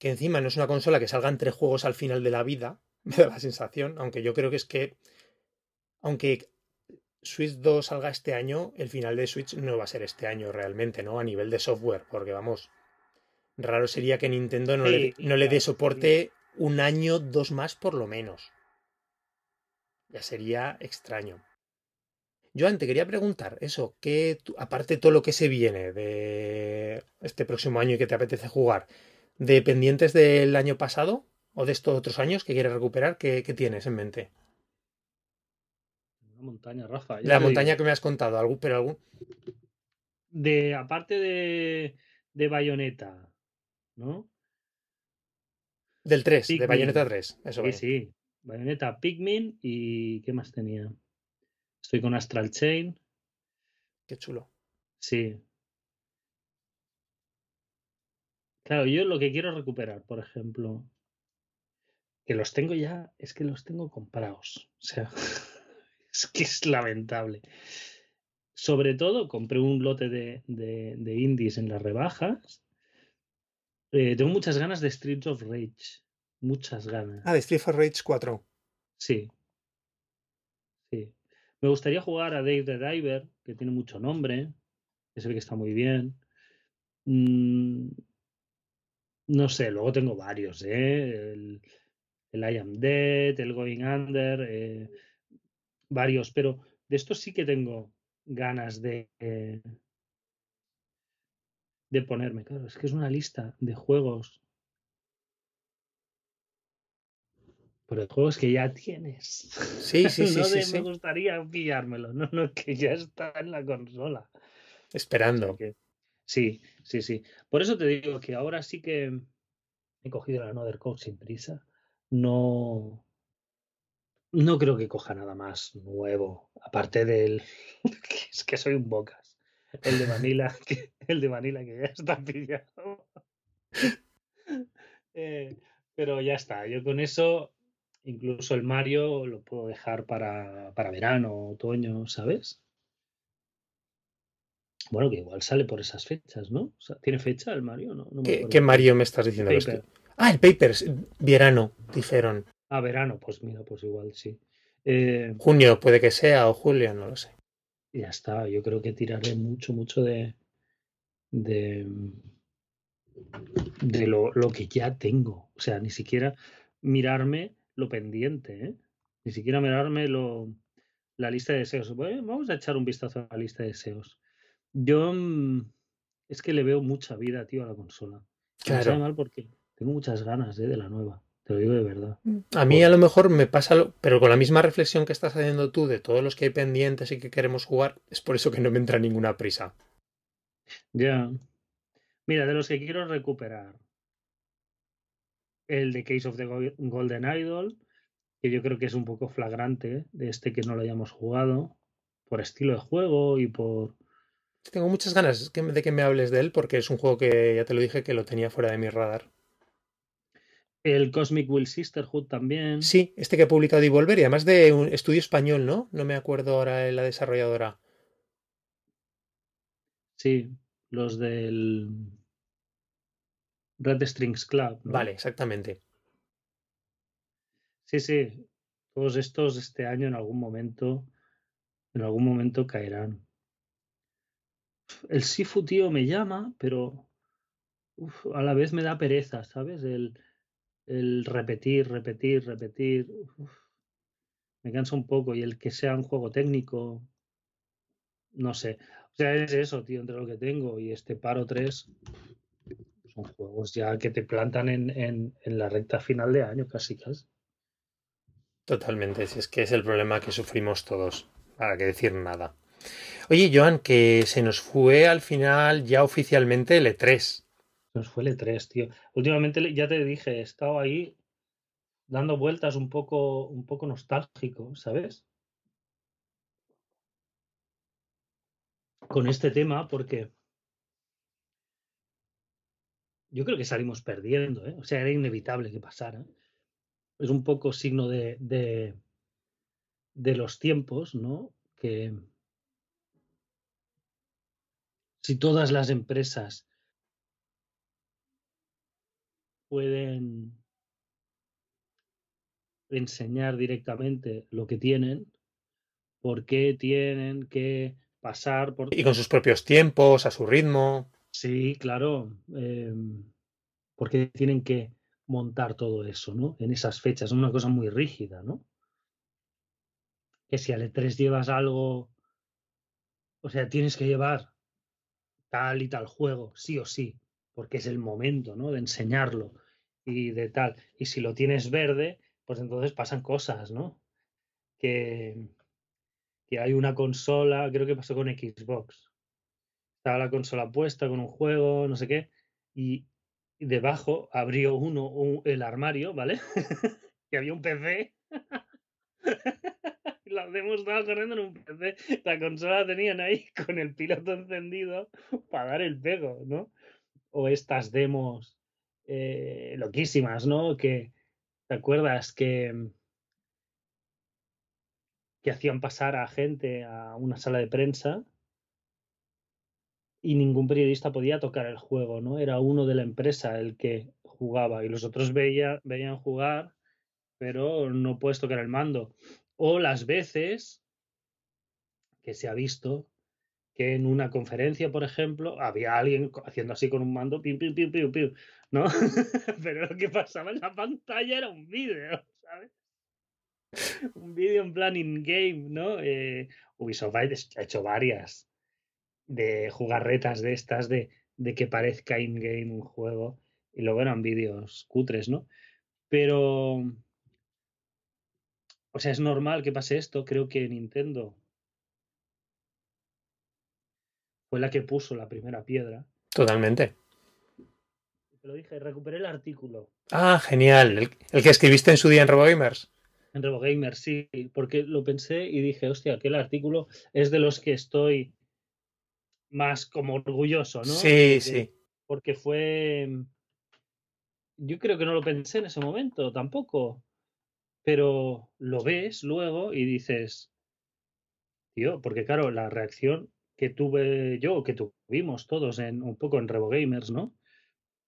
que encima no es una consola que salgan tres juegos al final de la vida, *laughs* me da la sensación, aunque yo creo que es que, aunque Switch 2 salga este año, el final de Switch no va a ser este año realmente, ¿no? A nivel de software, porque vamos, raro sería que Nintendo no, le, no le dé soporte un año, dos más por lo menos. Ya sería extraño. Joan, te quería preguntar eso, que aparte de todo lo que se viene de este próximo año y que te apetece jugar, de pendientes del año pasado o de estos otros años que quieres recuperar, ¿qué, qué tienes en mente? Una montaña, Rafa. la montaña digo. que me has contado, algún, pero algún. De, aparte de, de Bayonetta, ¿no? Del 3, de. Bayonetta 3. Eso Sí, vaya. sí. Bayonetta, Pikmin y ¿qué más tenía? Estoy con Astral Chain. Qué chulo. Sí. Claro, yo lo que quiero recuperar, por ejemplo, que los tengo ya, es que los tengo comprados. O sea, *laughs* es que es lamentable. Sobre todo, compré un lote de, de, de indies en las rebajas. Eh, tengo muchas ganas de Streets of Rage. Muchas ganas. Ah, de Street for Rage 4. Sí. Sí. Me gustaría jugar a Dave the Diver, que tiene mucho nombre, que se ve que está muy bien. Mm, no sé, luego tengo varios, ¿eh? El, el I Am Dead, el Going Under, eh, varios, pero de estos sí que tengo ganas de, eh, de ponerme. Claro, es que es una lista de juegos Pero el juegos que ya tienes. Sí, sí, *laughs* sí. no sí, de, sí. me gustaría pillármelo. No, no, que ya está en la consola. Esperando. Que, sí, sí, sí. Por eso te digo que ahora sí que he cogido la Another Code sin prisa. No. No creo que coja nada más nuevo. Aparte del. *laughs* es que soy un bocas. El de Vanilla, *laughs* que, el de Vanilla que ya está pillado. *laughs* eh, pero ya está. Yo con eso, incluso el Mario lo puedo dejar para, para verano, otoño, ¿sabes? Bueno, que igual sale por esas fechas, ¿no? O sea, ¿Tiene fecha el Mario? No, no me ¿Qué, Mario me estás diciendo? Paper. Ah, el Papers, verano, dijeron. Ah, verano, pues mira, pues igual sí. Eh, Junio puede que sea o julio, no lo sé. ya está, yo creo que tiraré mucho, mucho de. de. de lo, lo que ya tengo. O sea, ni siquiera mirarme lo pendiente, ¿eh? Ni siquiera mirarme lo, la lista de deseos. Bueno, vamos a echar un vistazo a la lista de deseos. Yo mm, es que le veo mucha vida, tío, a la consola. Y me sabe Claro. mal porque tengo muchas ganas ¿eh? de la nueva. Te lo digo de verdad. A mí a lo mejor me pasa, lo- pero con la misma reflexión que estás haciendo tú de todos los que hay pendientes y que queremos jugar, es por eso que no me entra ninguna prisa. Ya. Mira, de los que quiero recuperar, el de Case of the Go- Golden Idol, que yo creo que es un poco flagrante de este que no lo hayamos jugado, por estilo de juego y por... Tengo muchas ganas de que me hables de él porque es un juego que ya te lo dije que lo tenía fuera de mi radar. El Cosmic Will Sisterhood también. Sí, este que ha publicado Devolver y además de un estudio español, ¿no? No me acuerdo ahora la desarrolladora. Sí, los del Red Strings Club. ¿no? Vale, exactamente. Sí, sí. Todos estos este año en algún momento, en algún momento caerán. El Sifu, tío, me llama, pero uf, a la vez me da pereza, ¿sabes? El, el repetir, repetir, repetir. me cansa un poco. Y el que sea un juego técnico, no sé. O sea, es eso, tío, entre lo que tengo y este Paro 3. Son juegos ya que te plantan en, en, en la recta final de año, casi, casi. Totalmente, si es que es el problema que sufrimos todos, para que decir nada. Oye, Joan, que se nos fue al final ya oficialmente el E E3. Nos fue el E3, tío. Últimamente ya te dije, he estado ahí dando vueltas un poco, un poco nostálgico, ¿sabes? Con este tema, porque yo creo que salimos perdiendo, ¿eh? O sea, era inevitable que pasara. Es un poco signo de, de, de los tiempos, ¿no? Que si todas las empresas pueden enseñar directamente lo que tienen, por qué tienen que pasar por... Y con sus propios tiempos, a su ritmo. Sí, claro. eh, ¿Por qué tienen que montar todo eso, ¿no? En esas fechas, una cosa muy rígida, ¿no? Que si al E3 llevas algo, o sea, tienes que llevar tal y tal juego, sí o sí, porque es el momento, ¿no? De enseñarlo y de tal. Y si lo tienes verde, pues entonces pasan cosas, ¿no? Que, que hay una consola, creo que pasó con Xbox. Estaba la consola puesta con un juego, no sé qué, y debajo abrió uno un- el armario, ¿vale? *laughs* y había un PC. La *laughs* demo estaba corriendo en un PC. La consola la tenían ahí con el piloto encendido para dar el pego, ¿no? O estas demos eh, loquísimas, ¿no? Que, ¿te acuerdas que, que hacían pasar a gente a una sala de prensa y ningún periodista podía tocar el juego, ¿no? Era uno de la empresa el que jugaba y los otros veía, veían jugar, pero no puedes tocar el mando. O las veces que se ha visto que en una conferencia, por ejemplo, había alguien haciendo así con un mando, piu, piu, piu, piu, piu, ¿no? *laughs* Pero lo que pasaba en la pantalla era un vídeo, ¿sabes? Un vídeo en plan in-game, ¿no? Eh, Ubisoft ha hecho varias de jugarretas de estas, de, de que parezca in-game un juego, y luego eran vídeos cutres, ¿no? Pero O sea, es normal que pase esto. Creo que Nintendo fue la que puso la primera piedra. Totalmente. Te lo dije, recuperé el artículo. Ah, genial. El, que escribiste en su día en RoboGamers. En RoboGamers, sí, porque lo pensé y dije, hostia, aquel artículo es de los que estoy más como orgulloso, ¿no? Sí, sí. Porque fue. Yo creo que no lo pensé en ese momento tampoco. Pero lo ves luego y dices, tío, porque claro, la reacción que tuve yo, que tuvimos todos en un poco en RevoGamers, ¿no?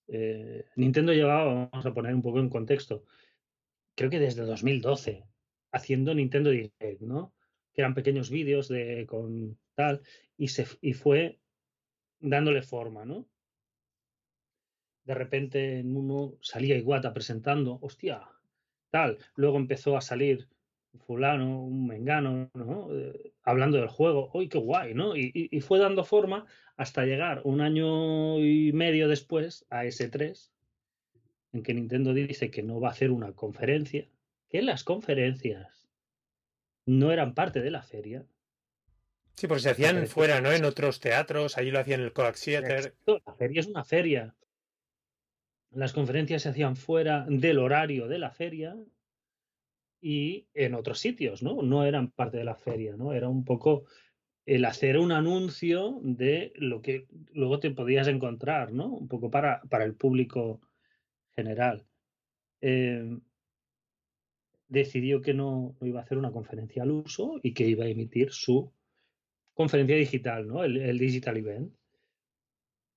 Eh, Nintendo llevaba, vamos a poner un poco en contexto, creo que desde 2012, haciendo Nintendo Direct, ¿no? Que eran pequeños vídeos de con tal, y, se, y fue dándole forma, ¿no? De repente en uno salía Iguata presentando, hostia, tal. Luego empezó a salir fulano, un mengano, ¿no? Eh, hablando del juego, ¡uy, qué guay! ¿no? Y, fue dando forma hasta llegar un año y medio después a S3, en que Nintendo dice que no va a hacer una conferencia, que las conferencias no eran parte de la feria. Sí, porque se hacían fuera, ¿no? En otros teatros, allí lo hacían en el Coax Theater. La feria es una feria. Las conferencias se hacían fuera del horario de la feria y en otros sitios, ¿no? No eran parte de la feria, ¿no? Era un poco el hacer un anuncio de lo que luego te podías encontrar, ¿no? Un poco para, para el público general. Em, decidió que no, iba a hacer una conferencia al uso y que iba a emitir su conferencia digital, ¿no? El, digital event.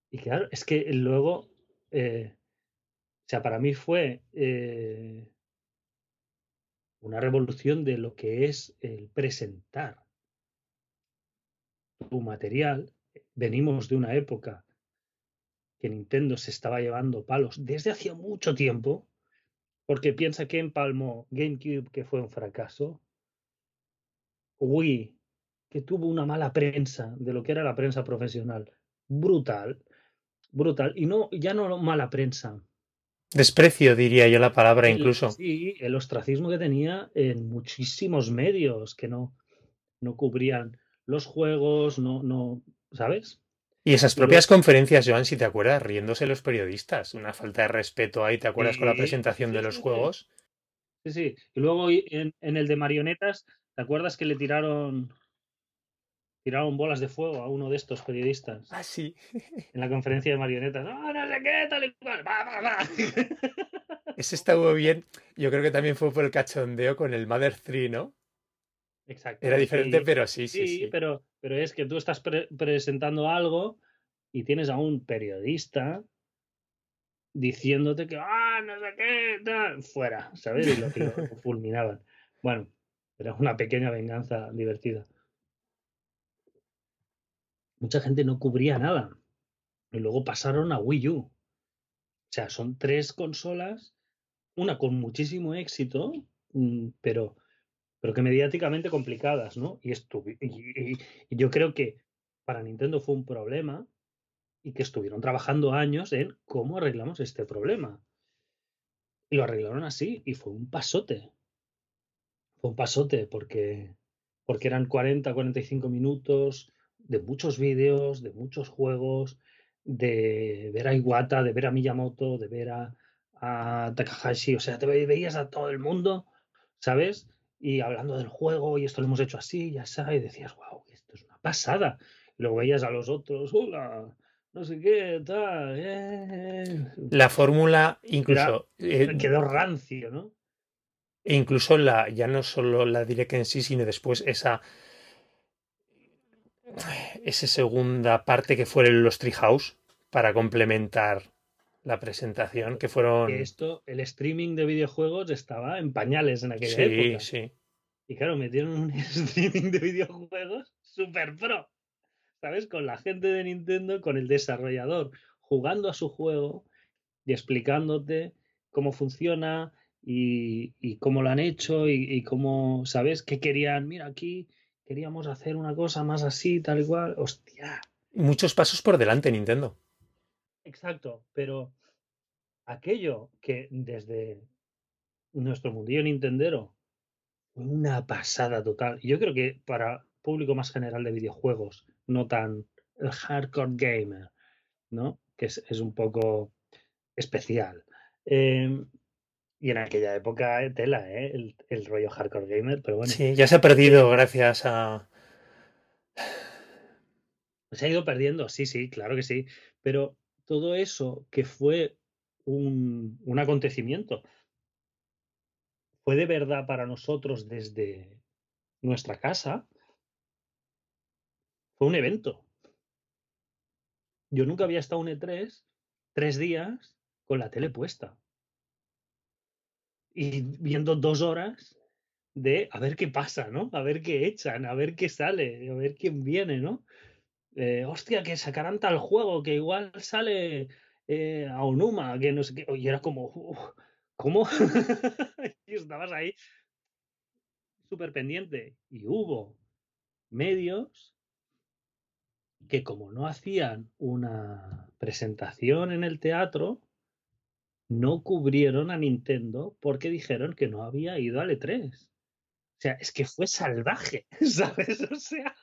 Y claro, es que luego, eh, o sea, para mí fue eh, una revolución de lo que es el presentar tu material. Venimos de una época que Nintendo se estaba llevando palos desde hacía mucho tiempo, porque piensa que empalmó GameCube, que fue un fracaso, Wii, que tuvo una mala prensa de lo que era la prensa profesional, brutal, brutal, y no ya no mala prensa, Desprecio, diría yo la palabra incluso. Sí, el ostracismo que tenía en muchísimos medios que no, no cubrían los juegos, no, no, ¿sabes? Y esas propias conferencias, Joan, si te acuerdas, riéndose los periodistas, una falta de respeto ahí, ¿te acuerdas con la presentación de los juegos? Sí, sí. Y luego en, en, el de marionetas, ¿te acuerdas que le tiraron tiraron bolas de fuego a uno de estos periodistas. Ah, sí. *laughs* En la conferencia de marionetas. No, no sé qué, tal y cual. *laughs* Ese estuvo bien. Yo creo que también fue por el cachondeo con el Mother 3, ¿no? Exacto. Era diferente, pero sí, sí, sí. Pero, pero es que tú estás presentando algo y tienes a un periodista diciéndote que, ah, no sé qué, tal, fuera, ¿sabes? Y lo, que lo *laughs* fulminaban. Bueno, era una pequeña venganza divertida mucha gente no cubría nada. Y luego pasaron a Wii U. O sea, son tres consolas, una con muchísimo éxito, mm, pero, pero que mediáticamente complicadas, ¿no? Y, y, yo creo que para Nintendo fue un problema y que estuvieron trabajando años en cómo arreglamos este problema. Y lo arreglaron así y fue un pasote. Fue un pasote porque, porque eran 40, 45 minutos de muchos vídeos, de muchos juegos, de ver a Iwata, de ver a Miyamoto, de ver a, Takahashi, o sea, te veías a todo el mundo, ¿sabes? Y hablando del juego, y esto lo hemos hecho así, ya sabes, y decías, wow, esto es una pasada. Y luego veías a los otros, hola, no sé qué, tal. Eh". La fórmula incluso... Eh, quedó rancio, ¿no? E incluso la, ya no solo la direct en sí, sino después esa esa segunda parte que fueron los Treehouse para complementar la presentación, que fueron... Esto, el streaming de videojuegos estaba en pañales en aquella época. Sí, sí. Y claro, metieron un *laughs* streaming de videojuegos super pro, ¿sabes? Con la gente de Nintendo, con el desarrollador, jugando a su juego y explicándote cómo funciona y, cómo lo han hecho y, y, cómo, ¿sabes? ¿Qué querían? Mira, aquí queríamos hacer una cosa más así, tal y cual. Hostia. Muchos pasos por delante, Nintendo. Exacto, pero aquello que desde nuestro mundillo nintendero una pasada total. Yo creo que para público más general de videojuegos, no tan el hardcore gamer, ¿no? Que es, un poco especial. Em, y en aquella época, eh, tela, ¿eh? El, el, rollo hardcore gamer, pero bueno. Sí, ya se ha perdido gracias a. Se ha ido perdiendo, sí, sí, claro que sí. Pero todo eso que fue un, un acontecimiento, fue de verdad para nosotros desde nuestra casa, fue un evento. Yo nunca había estado en E3 tres días con la tele puesta. Y viendo dos horas de a ver qué pasa, ¿no? A ver qué echan, a ver qué sale, a ver quién viene, ¿no? Eh, hostia, que sacarán tal juego, que igual sale eh, a Onuma, que no sé qué. Y era como, ¿cómo? *laughs* y estabas ahí súper pendiente. Y hubo medios que como no hacían una presentación en el teatro, no cubrieron a Nintendo porque dijeron que no había ido al E3. O sea, es que fue salvaje, *laughs* ¿sabes? O sea,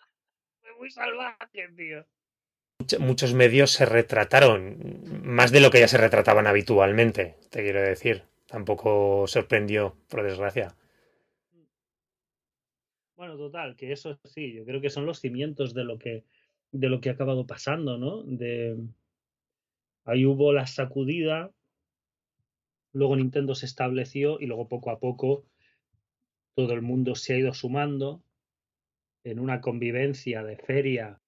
fue muy salvaje, tío. Muchos medios se retrataron, más de lo que ya se retrataban habitualmente, te quiero decir. Tampoco sorprendió, por desgracia. Bueno, total, que eso sí, yo creo que son los cimientos de lo que de lo que ha acabado pasando, ¿no? De ahí hubo la sacudida, luego Nintendo se estableció y luego poco a poco todo el mundo se ha ido sumando en una convivencia de feria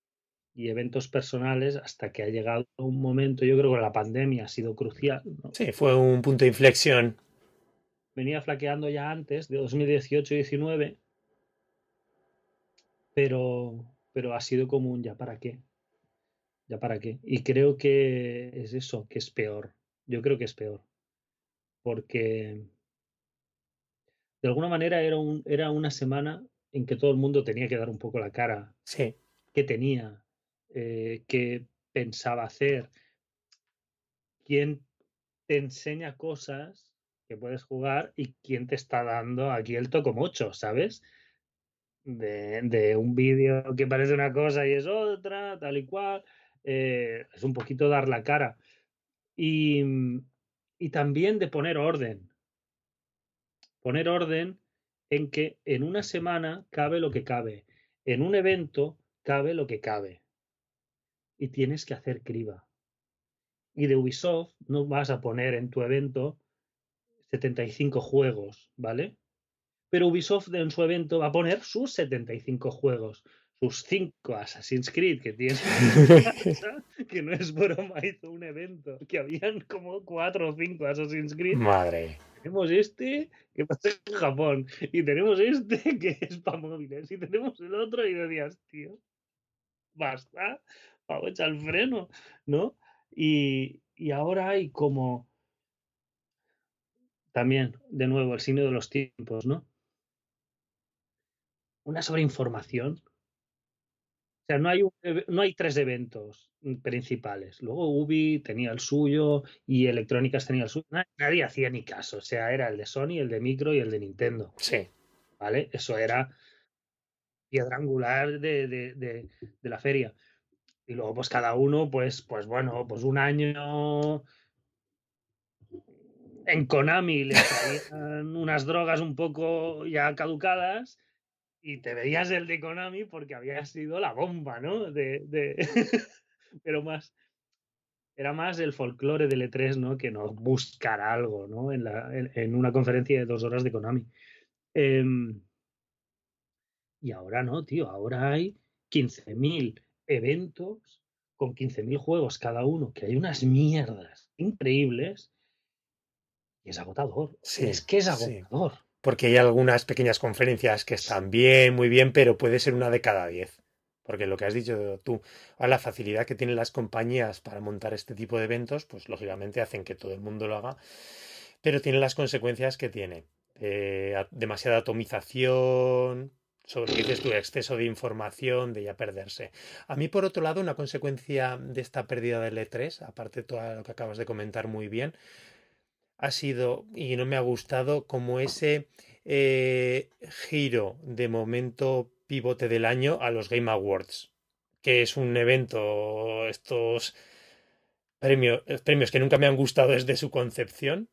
y eventos personales hasta que ha llegado un momento, yo creo que la pandemia ha sido crucial. Sí, fue un punto de inflexión. Venía flaqueando ya antes, de 2018-19, pero pero ha sido como un ya para qué. Ya para qué. Y creo que es eso, que es peor. Yo creo que es peor. Porque de alguna manera era, un, era una semana en que todo el mundo tenía que dar un poco la cara. Sí. ¿Qué tenía? Eh, ¿Qué pensaba hacer? ¿Quién te enseña cosas que puedes jugar y quién te está dando aquí el toco mucho, ¿sabes? de, un vídeo que parece una cosa y es otra, tal y cual. Eh, es un poquito dar la cara. Y, y también de poner orden. Poner orden en que en una semana cabe lo que cabe. En un evento cabe lo que cabe. Y tienes que hacer criba. Y de Ubisoft no vas a poner en tu evento 75 juegos, ¿vale? pero Ubisoft en su evento va a poner sus 75 juegos, sus 5 Assassin's Creed que tiene, *laughs* que no es broma, hizo un evento, que habían como 4 o 5 Assassin's Creed. Madre. Tenemos este que pasa en Japón, y tenemos este *laughs* que es para móviles, y tenemos el otro y decías, tío, basta, vamos a echar el freno, ¿no? Y, y ahora hay como también, de nuevo, el signo de los tiempos, ¿no? una sobreinformación. O sea, no hay, no hay tres eventos principales. Luego Ubi tenía el suyo y Electrónicas tenía el suyo. Nadie, hacía ni caso. O sea, era el de Sony, el de Micro y el de Nintendo. Sí. ¿Vale? Eso era piedra angular de, de, la feria. Y luego, pues cada uno, pues, pues bueno, pues un año en Konami le traían unas drogas un poco ya caducadas y te veías el de Konami porque había sido la bomba, ¿no? De, *laughs* Pero más, era más el folclore del E3, ¿no? Que no buscar algo, ¿no? En, la, en, una conferencia de dos horas de Konami. Em, y ahora no, tío, ahora hay 15.000 eventos con 15.000 juegos cada uno, que hay unas mierdas increíbles. Y es agotador. es que es agotador porque hay algunas pequeñas conferencias que están bien, muy bien, pero puede ser una de cada diez. Porque lo que has dicho tú, a la facilidad que tienen las compañías para montar este tipo de eventos, pues lógicamente hacen que todo el mundo lo haga, pero tiene las consecuencias que tiene. Eh, demasiada atomización, sobre lo que dices tú, exceso de información, de ya perderse. A mí, por otro lado, una consecuencia de esta pérdida del E3, aparte de todo lo que acabas de comentar muy bien, ha sido, y no me ha gustado, como ese eh, giro de momento pivote del año a los Game Awards, que es un evento, estos premios, premios que nunca me han gustado desde su concepción.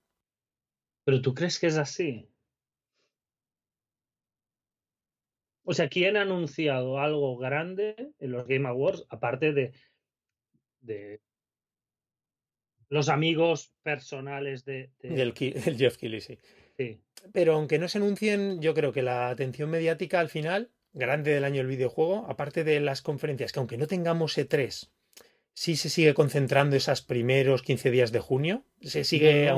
¿Pero tú crees que es así? O sea, ¿quién ha anunciado algo grande en los Game Awards, aparte de, de los amigos personales de... El, *laughs* Jeff Keighley, sí. Pero aunque no se anuncien, yo creo que la atención mediática al final, grande del año del videojuego, aparte de las conferencias, que aunque no tengamos E3, sí se sigue concentrando esos primeros 15 días de junio. Se sigue.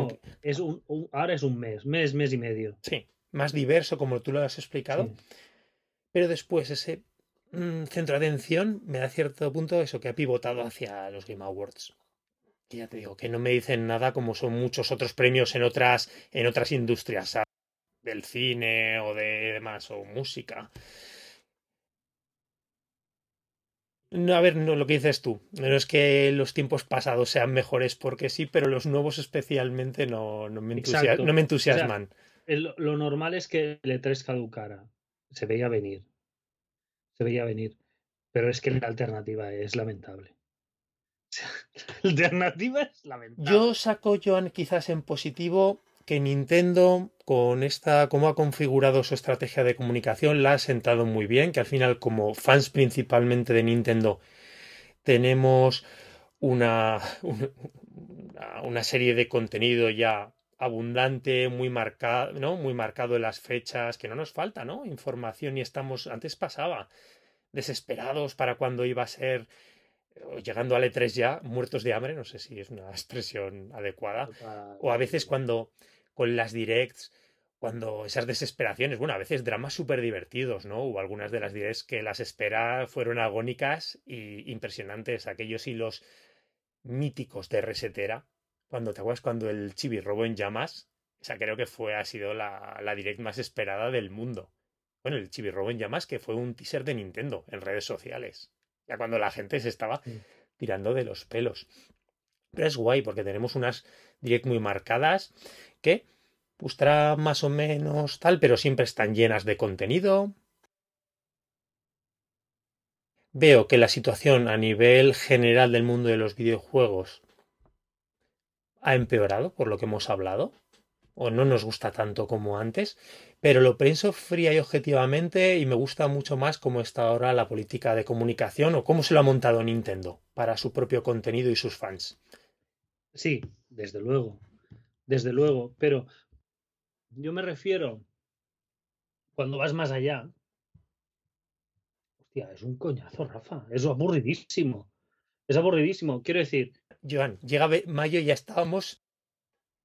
es un, ahora es un mes, mes, mes y medio. Sí, más diverso, como tú lo has explicado. Pero después ese mm, centro de atención me da cierto punto eso que ha pivotado hacia los Game Awards. Que ya te digo, que no me dicen nada como son muchos otros premios en otras, en otras industrias, del cine o de demás, o música. No, a ver, no, lo que dices tú. No es que los tiempos pasados sean mejores porque sí, pero los nuevos especialmente no, no, me, no me, entusiasman. lo normal es que el E3 caducara. Se veía venir. Se veía venir. Pero es que la alternativa es lamentable. *laughs* Yo saco, Joan, quizás en positivo que Nintendo, con esta, cómo ha configurado su estrategia de comunicación, la ha sentado muy bien, que al final, como fans principalmente de Nintendo, tenemos una, una, serie de contenido ya abundante, muy marcado, ¿no? Muy marcado en las fechas, que no nos falta, ¿no? Información y estamos, antes pasaba, desesperados para cuando iba a ser llegando al E3 ya, muertos de hambre, no sé si es una *laughs* expresión adecuada, o a veces cuando con las directs, cuando esas desesperaciones, bueno, a veces dramas súper divertidos, ¿no? Hubo algunas de las directs que las esperas fueron agónicas y impresionantes, aquellos hilos míticos de resetera, cuando te acuerdas cuando el chibi robó en llamas, esa creo que fue, ha sido la, la direct más esperada del mundo. Bueno, el chibi robo en llamas que fue un teaser de Nintendo en redes sociales, ya cuando la gente se estaba tirando de los pelos. Pero es guay porque tenemos unas direct muy marcadas que gustará más o menos tal, pero siempre están llenas de contenido. Veo que la situación a nivel general del mundo de los videojuegos ha empeorado, por lo que hemos hablado, o no nos gusta tanto como antes, pero lo pienso fría y objetivamente y me gusta mucho más cómo está ahora la política de comunicación o cómo se lo ha montado Nintendo para su propio contenido y sus fans. Sí, desde luego desde luego, pero yo me refiero, cuando vas más allá, hostia, es un coñazo, Rafa, es aburridísimo, es aburridísimo, quiero decir. Joan, llega mayo y ya estábamos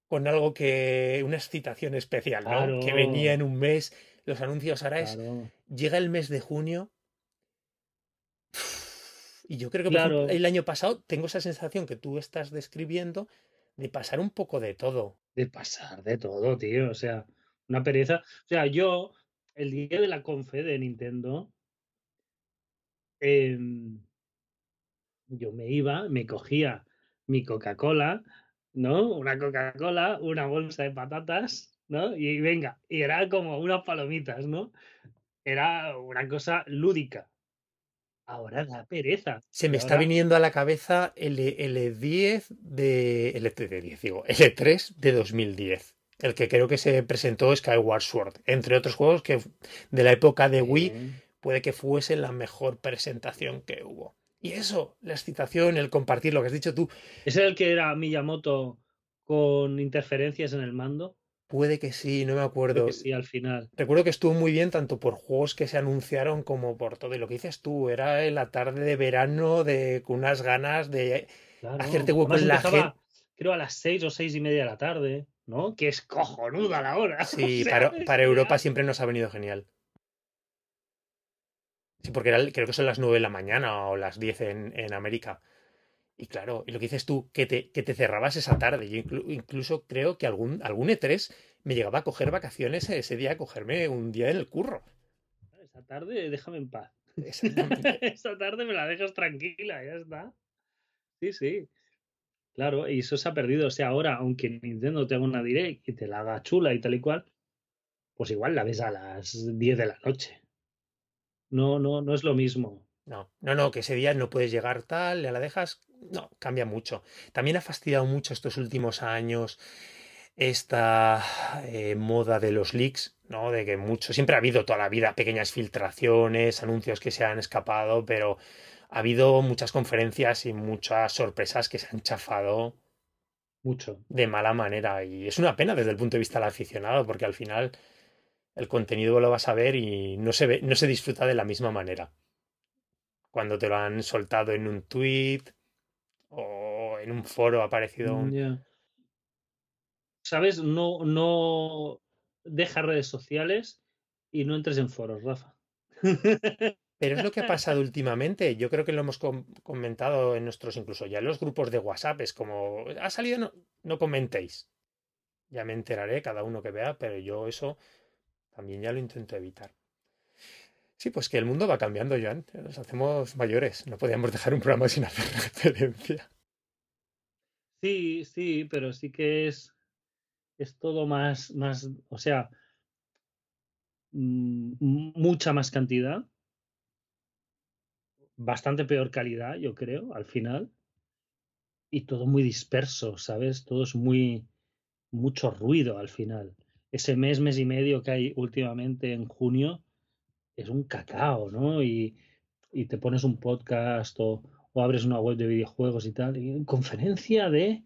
con algo que, una excitación especial, ¿no? Que venía en un mes, los anuncios ahora es, llega el mes de junio. Y yo creo que el año pasado tengo esa sensación que tú estás describiendo de pasar un poco de todo. De pasar de todo, tío. O sea, una pereza. O sea, yo, el día de la confe de Nintendo, em, yo me iba, me cogía mi Coca-Cola, ¿no? Una Coca-Cola, una bolsa de patatas, ¿no? Y venga, y era como unas palomitas, ¿no? Era una cosa lúdica. Ahora da pereza. Se me está viniendo a la cabeza el, L10 de. El L10, digo, L3 de 2010. El que creo que se presentó Skyward Sword. Entre otros juegos que de la época de Wii puede que fuese la mejor presentación que hubo. Y eso, la excitación, el compartir lo que has dicho tú. ¿Es el que era Miyamoto con interferencias en el mando? Puede que sí, no me acuerdo. sí, al final. Recuerdo que estuvo muy bien tanto por juegos que se anunciaron como por todo. Y lo que dices tú, era en la tarde de verano de, con unas ganas de hacerte hueco en la gente. Creo a las seis o seis y media de la tarde, ¿no? Que es cojonuda la hora. *laughs* Sí, para, Europa siempre nos ha venido genial. Sí, porque creo que son las nueve de la mañana o las diez en, en América. Y claro, y lo que dices tú, que te, que te cerrabas esa tarde. Yo incluso creo que algún, algún E3 me llegaba a coger vacaciones ese día, a cogerme un día en el curro. Esa tarde déjame en paz. *laughs* esa tarde me la dejas tranquila, ya está. Sí, sí. Claro, y eso se ha perdido. O sea, ahora, aunque Nintendo te haga una direct y te la haga chula y tal y cual, pues igual la ves a las 10 de la noche. No, no, no es lo mismo. No, no, no, que ese día no puedes llegar tal, ya la dejas. No, cambia mucho. También ha fastidiado mucho estos últimos años esta eh, moda de los leaks, ¿no? De que mucho, siempre ha habido toda la vida pequeñas filtraciones, anuncios que se han escapado, pero ha habido muchas conferencias y muchas sorpresas que se han chafado mucho de mala manera. Y es una pena desde el punto de vista del aficionado, porque al final el contenido lo vas a ver y no se ve, no se disfruta de la misma manera. Cuando te lo han soltado en un tweet o en un foro ha aparecido un... ¿Sabes? No, no deja redes sociales y no entres en foros, Rafa. Pero es lo que ha *laughs* pasado últimamente. Yo creo que lo hemos comentado en nuestros, incluso ya en los grupos de WhatsApp. Es como, ha salido, no, no comentéis. Ya me enteraré, cada uno que vea, pero yo eso también ya lo intento evitar. Sí, pues que el mundo va cambiando, Joan. Nos hacemos mayores. No podíamos dejar un programa sin hacer *laughs* referencia. Sí, sí, pero sí que es, es todo más, más, o sea, mm, mucha más cantidad, bastante peor calidad, yo creo, al final, y todo muy disperso, ¿sabes? Todo es muy, mucho ruido al final ese mes, mes y medio que hay últimamente en junio es un cacao, ¿no? Y, te pones un podcast o, abres una web de videojuegos y tal, y conferencia de,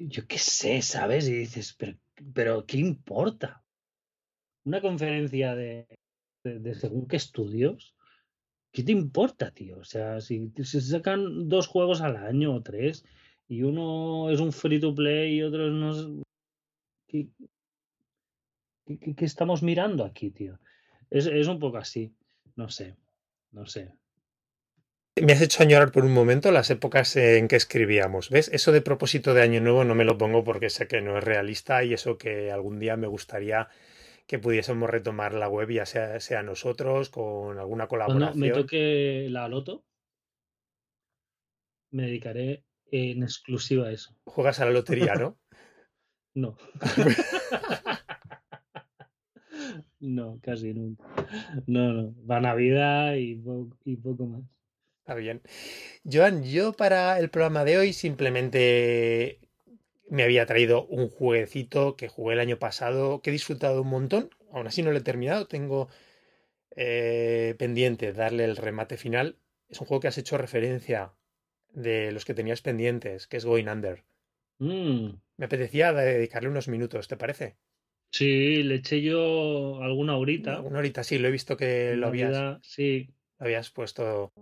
yo qué sé, ¿sabes? Y dices, pero, pero ¿qué importa? Una conferencia de, de, según qué estudios, ¿qué te importa, tío? O sea, si, se sacan dos juegos al año o tres, y uno es un free to play y otro no ¿Qué, estamos mirando aquí, tío? Es, un poco así. No sé, no sé. Me has hecho añorar por un momento las épocas en que escribíamos. ¿Ves? Eso de propósito de Año Nuevo no me lo pongo porque sé que no es realista y eso que algún día me gustaría que pudiésemos retomar la web, ya sea, sea nosotros, con alguna colaboración. Cuando me toque la loto, me dedicaré en exclusiva a eso. Juegas a la lotería, ¿no? *laughs* no. *laughs* No, casi nunca. No, no. Va Navidad y, y poco más. Está bien. Joan, yo para el programa de hoy simplemente me había traído un jueguecito que jugué el año pasado, que he disfrutado un montón. Aún así no lo he terminado. Tengo eh, pendiente darle el remate final. Es un juego que has hecho referencia de los que tenías pendientes, que es Going Under. Mm. Me apetecía dedicarle unos minutos, ¿te parece? Sí, le eché yo alguna horita. Una horita, sí, lo he visto que lo habías, sí. lo habías puesto.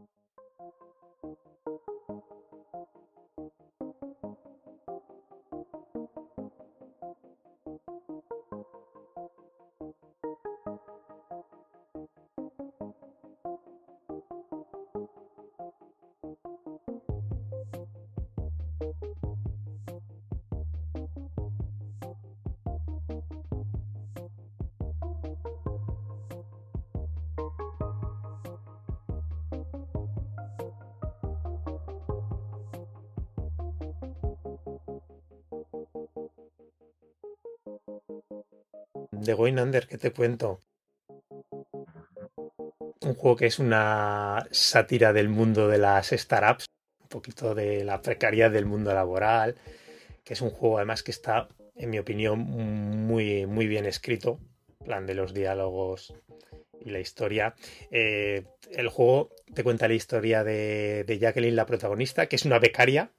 De Going Under, ¿qué te cuento? Un juego que es una sátira del mundo de las startups, un poquito de la precariedad del mundo laboral, que es un juego además que está, en mi opinión, muy, muy bien escrito, plan de los diálogos y la historia. Eh, el juego te cuenta la historia de, de Jacqueline, la protagonista, que es una becaria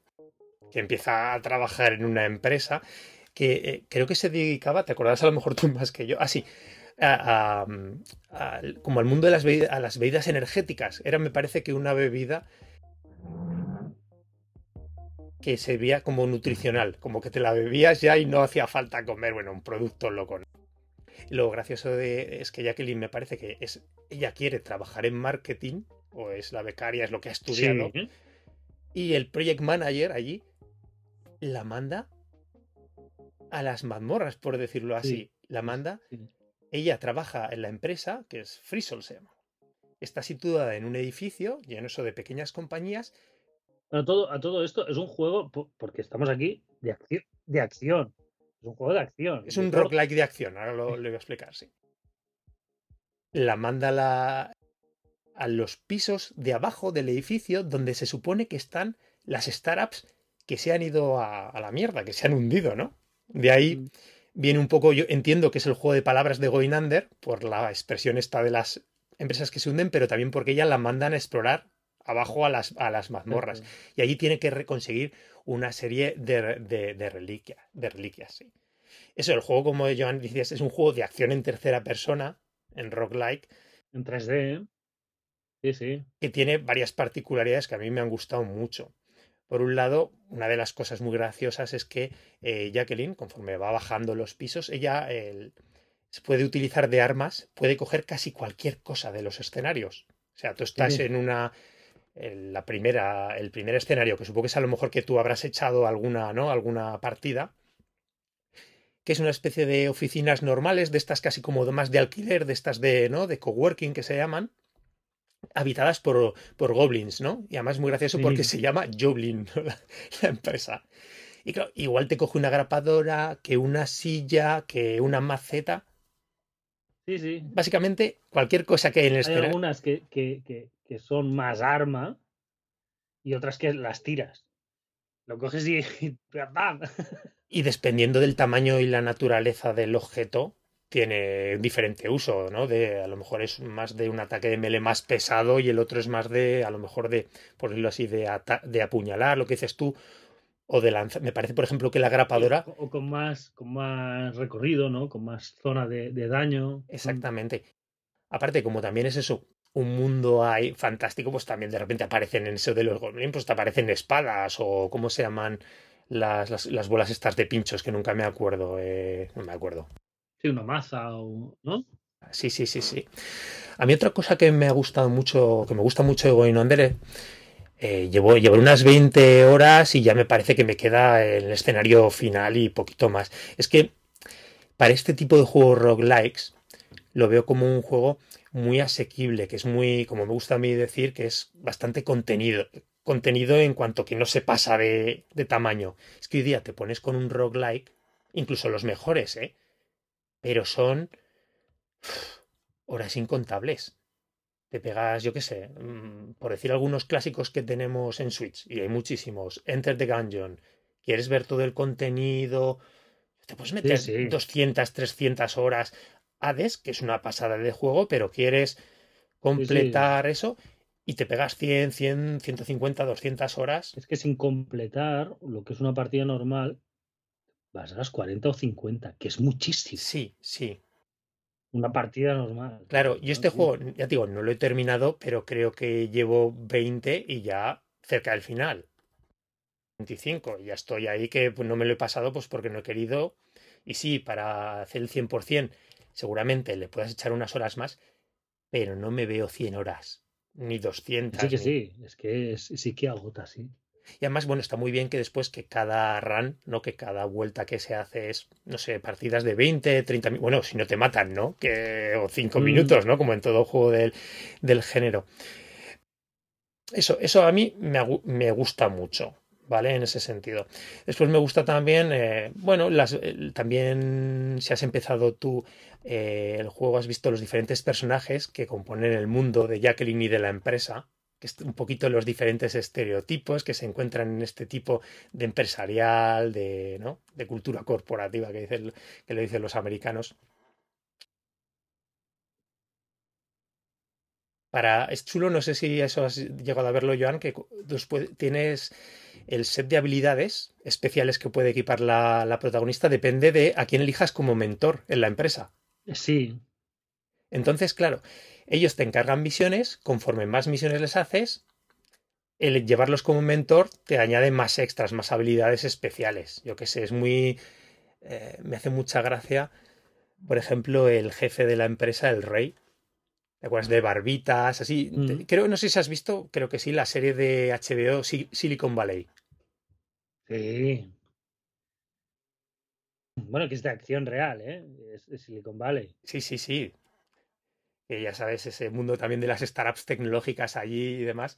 que empieza a trabajar en una empresa que eh, creo que se dedicaba, te acordarás a lo mejor tú *laughs* más que yo, así, ah, como al mundo de las bebidas, a las bebidas energéticas. Era, me parece que una bebida que servía como nutricional, como que te la bebías ya y no hacía falta comer, bueno, un producto loco. lo gracioso de, es que Jacqueline me parece que es, ella quiere trabajar en marketing, o es la becaria, es lo que ha estudiado, y el project manager allí la manda a las mazmorras, por decirlo así. La manda. Ella trabaja en la empresa, que es Frisol se llama. Está situada en un edificio lleno de pequeñas compañías. A todo, a todo esto es un juego, porque estamos aquí, de, acción, de acción. Es un juego de acción. Es un roguelike de acción, ahora lo, lo voy a explicar, sí. La manda la, a los pisos de abajo del edificio donde se supone que están las startups que se han ido a, la mierda, que se han hundido, ¿no? De ahí viene un poco, yo entiendo que es el juego de palabras de Going Under, por la expresión esta de las empresas que se hunden, pero también porque ellas la mandan a explorar abajo a las, a las mazmorras. Y allí tiene que conseguir una serie de, de, de, de reliquias. Sí. Eso, el juego, como Joan decías, es un juego de acción en tercera persona, en roguelike. En 3D. Sí, sí. Que tiene varias particularidades que a mí me han gustado mucho. Por un lado, una de las cosas muy graciosas es que eh, Jacqueline, conforme va bajando los pisos, ella se puede utilizar de armas, puede coger casi cualquier cosa de los escenarios. O sea, tú estás en una. la primera, el primer escenario, que supongo que es a lo mejor que tú habrás echado alguna, ¿no? Alguna partida que es una especie de oficinas normales, de estas casi como más de alquiler, de estas de, ¿no? de coworking que se llaman, habitadas por, por goblins, ¿no? Y además es muy gracioso porque se llama Joblin, *laughs* la, empresa. Y claro, igual te coge una grapadora, que una silla, que una maceta. Sí, sí. Básicamente, cualquier cosa que hay en el Hay algunas que, que, que, son más arma y otras que las tiras. Lo coges y. *laughs* y dependiendo del tamaño y la naturaleza del objeto, tiene diferente uso, ¿no? De a lo mejor es más de un ataque de mele más pesado y el otro es más de, a lo mejor de, por decirlo así, de, de apuñalar, lo que dices tú, o de lanzar. Me parece, por ejemplo, que la grapadora. O, con más, con más recorrido, ¿no? Con más zona de, daño. Exactamente. Aparte, como también es eso, un mundo ahí fantástico, pues también de repente aparecen en eso de los goblins, pues te aparecen espadas o cómo se llaman las, las, bolas estas de pinchos que nunca me acuerdo, eh, no me acuerdo. Sí, una maza o, ¿no? Sí, sí, sí, sí. A mí otra cosa que me ha gustado mucho, que me gusta mucho de Going Under, eh, llevo, llevo unas 20 horas y ya me parece que me queda el escenario final y poquito más. Es que para este tipo de juegos roguelikes lo veo como un juego muy asequible, que es muy, como me gusta a mí decir, que es bastante contenido. Contenido en cuanto que no se pasa de, de tamaño. Es que hoy día te pones con un roguelike, incluso los mejores, ¿eh? Pero son horas incontables. Te pegas, yo qué sé, mm, por decir algunos clásicos que tenemos en Switch, y hay muchísimos, Enter the Gungeon, quieres ver todo el contenido, te puedes meter 200, 300 horas. Hades, que es una pasada de juego, pero quieres completar eso y te pegas 100, 100, 150, 200 horas. Es que sin completar lo que es una partida normal, vas a las 40 o 50, que es muchísimo. Sí, sí. Una partida normal. Claro, y este juego, ya digo, no lo he terminado, pero creo que llevo 20 y ya cerca del final. 25, ya estoy ahí que pues, no me lo he pasado pues porque no he querido. Y sí, para hacer el 100%, seguramente le puedas echar unas horas más, pero no me veo 100 horas, ni 200. Sí que sí, es que sí que agota, sí. Y además, bueno, está muy bien que después que cada run, ¿no? Que cada vuelta que se hace es, no sé, partidas de 20, 30 minutos. Bueno, si no te matan, ¿no? Que, o 5 mm. minutos, ¿no? Como en todo juego del, del género. Eso, eso a mí me, me, gusta mucho, ¿vale? En ese sentido. Después me gusta también, eh, bueno, las, también si has empezado tú eh, el juego, has visto los diferentes personajes que componen el mundo de Jacqueline y de la empresa que es un poquito los diferentes estereotipos que se encuentran en este tipo de empresarial, de, ¿no? de cultura corporativa que, dice, que le dicen los americanos. Para, es chulo, no sé si eso has llegado a verlo, Joan, que después tienes el set de habilidades especiales que puede equipar la, la protagonista, depende de a quién elijas como mentor en la empresa. Sí. Entonces, claro, ellos te encargan misiones, conforme más misiones les haces, el llevarlos como mentor te añade más extras, más habilidades especiales. Yo que sé, es muy... Eh, me hace mucha gracia, por ejemplo, el jefe de la empresa, el rey. ¿Te acuerdas de barbitas? Así. Mm. Creo, no sé si has visto, creo que sí, la serie de HBO Silicon Valley. Sí. Bueno, que es de acción real, ¿eh? Es Silicon Valley. Sí, sí, sí que ya sabes, ese mundo también de las startups tecnológicas allí y demás.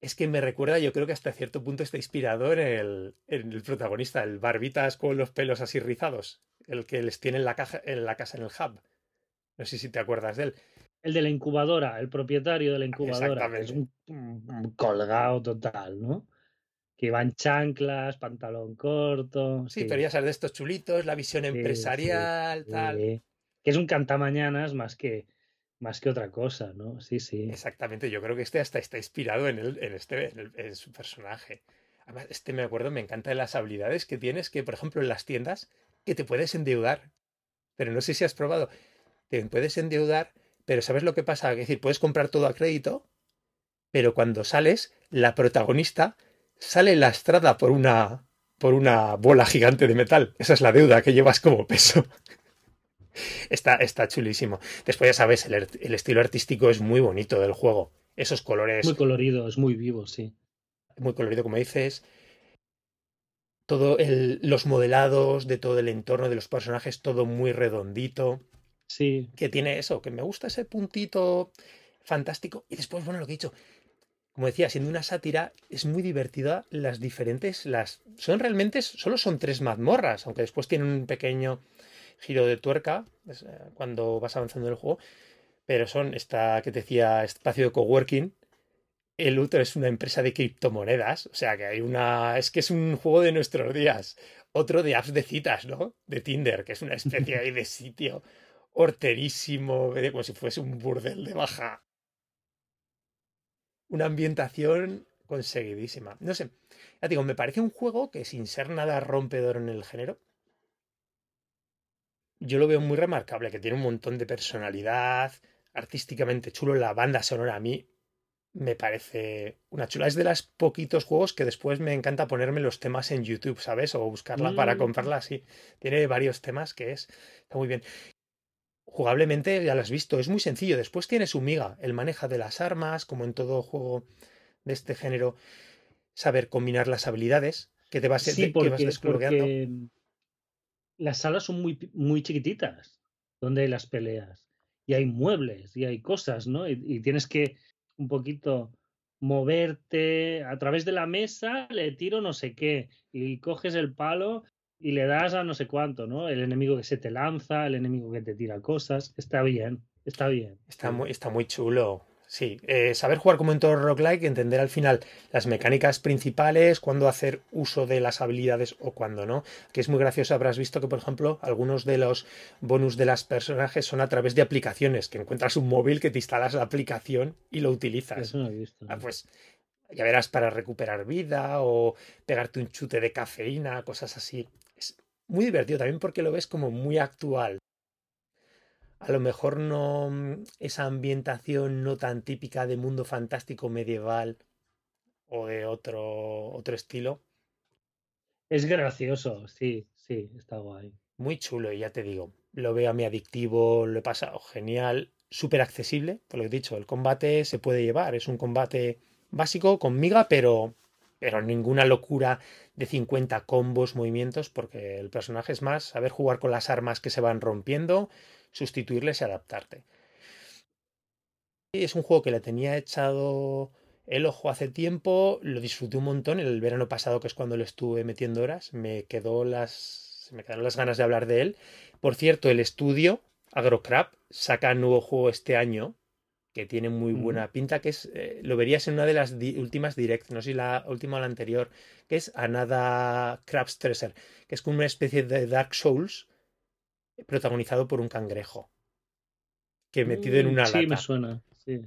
Es que me recuerda, yo creo que hasta cierto punto está inspirado en el, en el protagonista, el barbitas con los pelos así rizados, el que les tiene en la, caja, en la casa en el hub. No sé si te acuerdas de él. El de la incubadora, el propietario de la incubadora. Es un, un colgado total, ¿no? que van chanclas, pantalón corto. Sí, pero ya sabes, de estos chulitos, la visión empresarial, tal. Que es un cantamañanas más que, más que otra cosa, ¿no? Sí, sí. Exactamente, yo creo que este hasta está inspirado en, el, en, este, en, su personaje. Además, este me acuerdo, me encanta de las habilidades que tienes, que por ejemplo en las tiendas, que te puedes endeudar. Pero no sé si has probado, te puedes endeudar, pero ¿sabes lo que pasa? Es decir, puedes comprar todo a crédito, pero cuando sales, la protagonista sale lastrada por una, por una bola gigante de metal. Esa es la deuda que llevas como peso. Está, está chulísimo. Después ya sabes, el, el, estilo artístico es muy bonito del juego. Esos colores. Muy colorido, es muy vivo, sí. Muy colorido, como dices. Todo el, los modelados de todo el entorno de los personajes, todo muy redondito. Sí. Que tiene eso, que me gusta ese puntito fantástico. Y después, bueno, lo que he dicho, como decía, siendo una sátira, es muy divertida las diferentes, las son realmente, solo son tres mazmorras, aunque después tienen un pequeño giro de tuerca eh, cuando vas avanzando en el juego, pero son esta que te decía, espacio de coworking, el otro es una empresa de criptomonedas, o sea que hay una, es que es un juego de nuestros días, otro de apps de citas, ¿no? De Tinder, que es una especie ahí de sitio horterísimo, como si fuese un burdel de baja una ambientación conseguidísima. No sé, ya digo, me parece un juego que sin ser nada rompedor en el género, yo lo veo muy remarcable, que tiene un montón de personalidad, artísticamente chulo, la banda sonora a mí me parece una chula. Es de los poquitos juegos que después me encanta ponerme los temas en YouTube, ¿sabes? O buscarla para mm. comprarla así. Tiene varios temas que es, está muy bien jugablemente ya lo has visto, es muy sencillo. Después tiene su miga, el manejo de las armas, como en todo juego de este género, saber combinar las habilidades que te vas, sí, porque, las salas son muy, muy chiquititas donde hay las peleas y hay muebles y hay cosas, ¿no? y tienes que un poquito moverte a través de la mesa, le tiro no sé qué y coges el palo y le das a no sé cuánto, ¿no? El enemigo que se te lanza, el enemigo que te tira cosas. Está bien, está bien. Está muy, está muy chulo. Sí, eh, saber jugar como en todo roguelike, entender al final las mecánicas principales, cuándo hacer uso de las habilidades o cuándo no. Que es muy gracioso, habrás visto que, por ejemplo, algunos de los bonus de las personajes son a través de aplicaciones, que encuentras un móvil que te instalas la aplicación y lo utilizas. Eso no he visto. Ah, pues ya verás para recuperar vida o pegarte un chute de cafeína, cosas así muy divertido también porque lo ves como muy actual. A lo mejor no mm, esa ambientación no tan típica de mundo fantástico medieval o de otro, otro estilo. Es gracioso, sí, sí, está guay. Muy chulo, y ya te digo, lo veo a mi adictivo, lo he pasado genial, súper accesible, por lo que he dicho, el combate se puede llevar, es un combate básico con miga, pero, pero ninguna locura de 50 combos, movimientos, porque el personaje es más saber jugar con las armas que se van rompiendo, sustituirles y adaptarte. Es un juego que le tenía echado el ojo hace tiempo, lo disfruté un montón el verano pasado, que es cuando le estuve metiendo horas, me quedó las me quedaron las ganas de hablar de él. Por cierto, el estudio Agrocrap saca un nuevo juego este año que tiene muy buena pinta, que es, eh, lo verías en una de las últimas direct, no sé si la última o la anterior, que es Anada Crab's Treasure, que es como una especie de Dark Souls protagonizado por un cangrejo, que metido en mm, una lata. Sí, me suena, sí.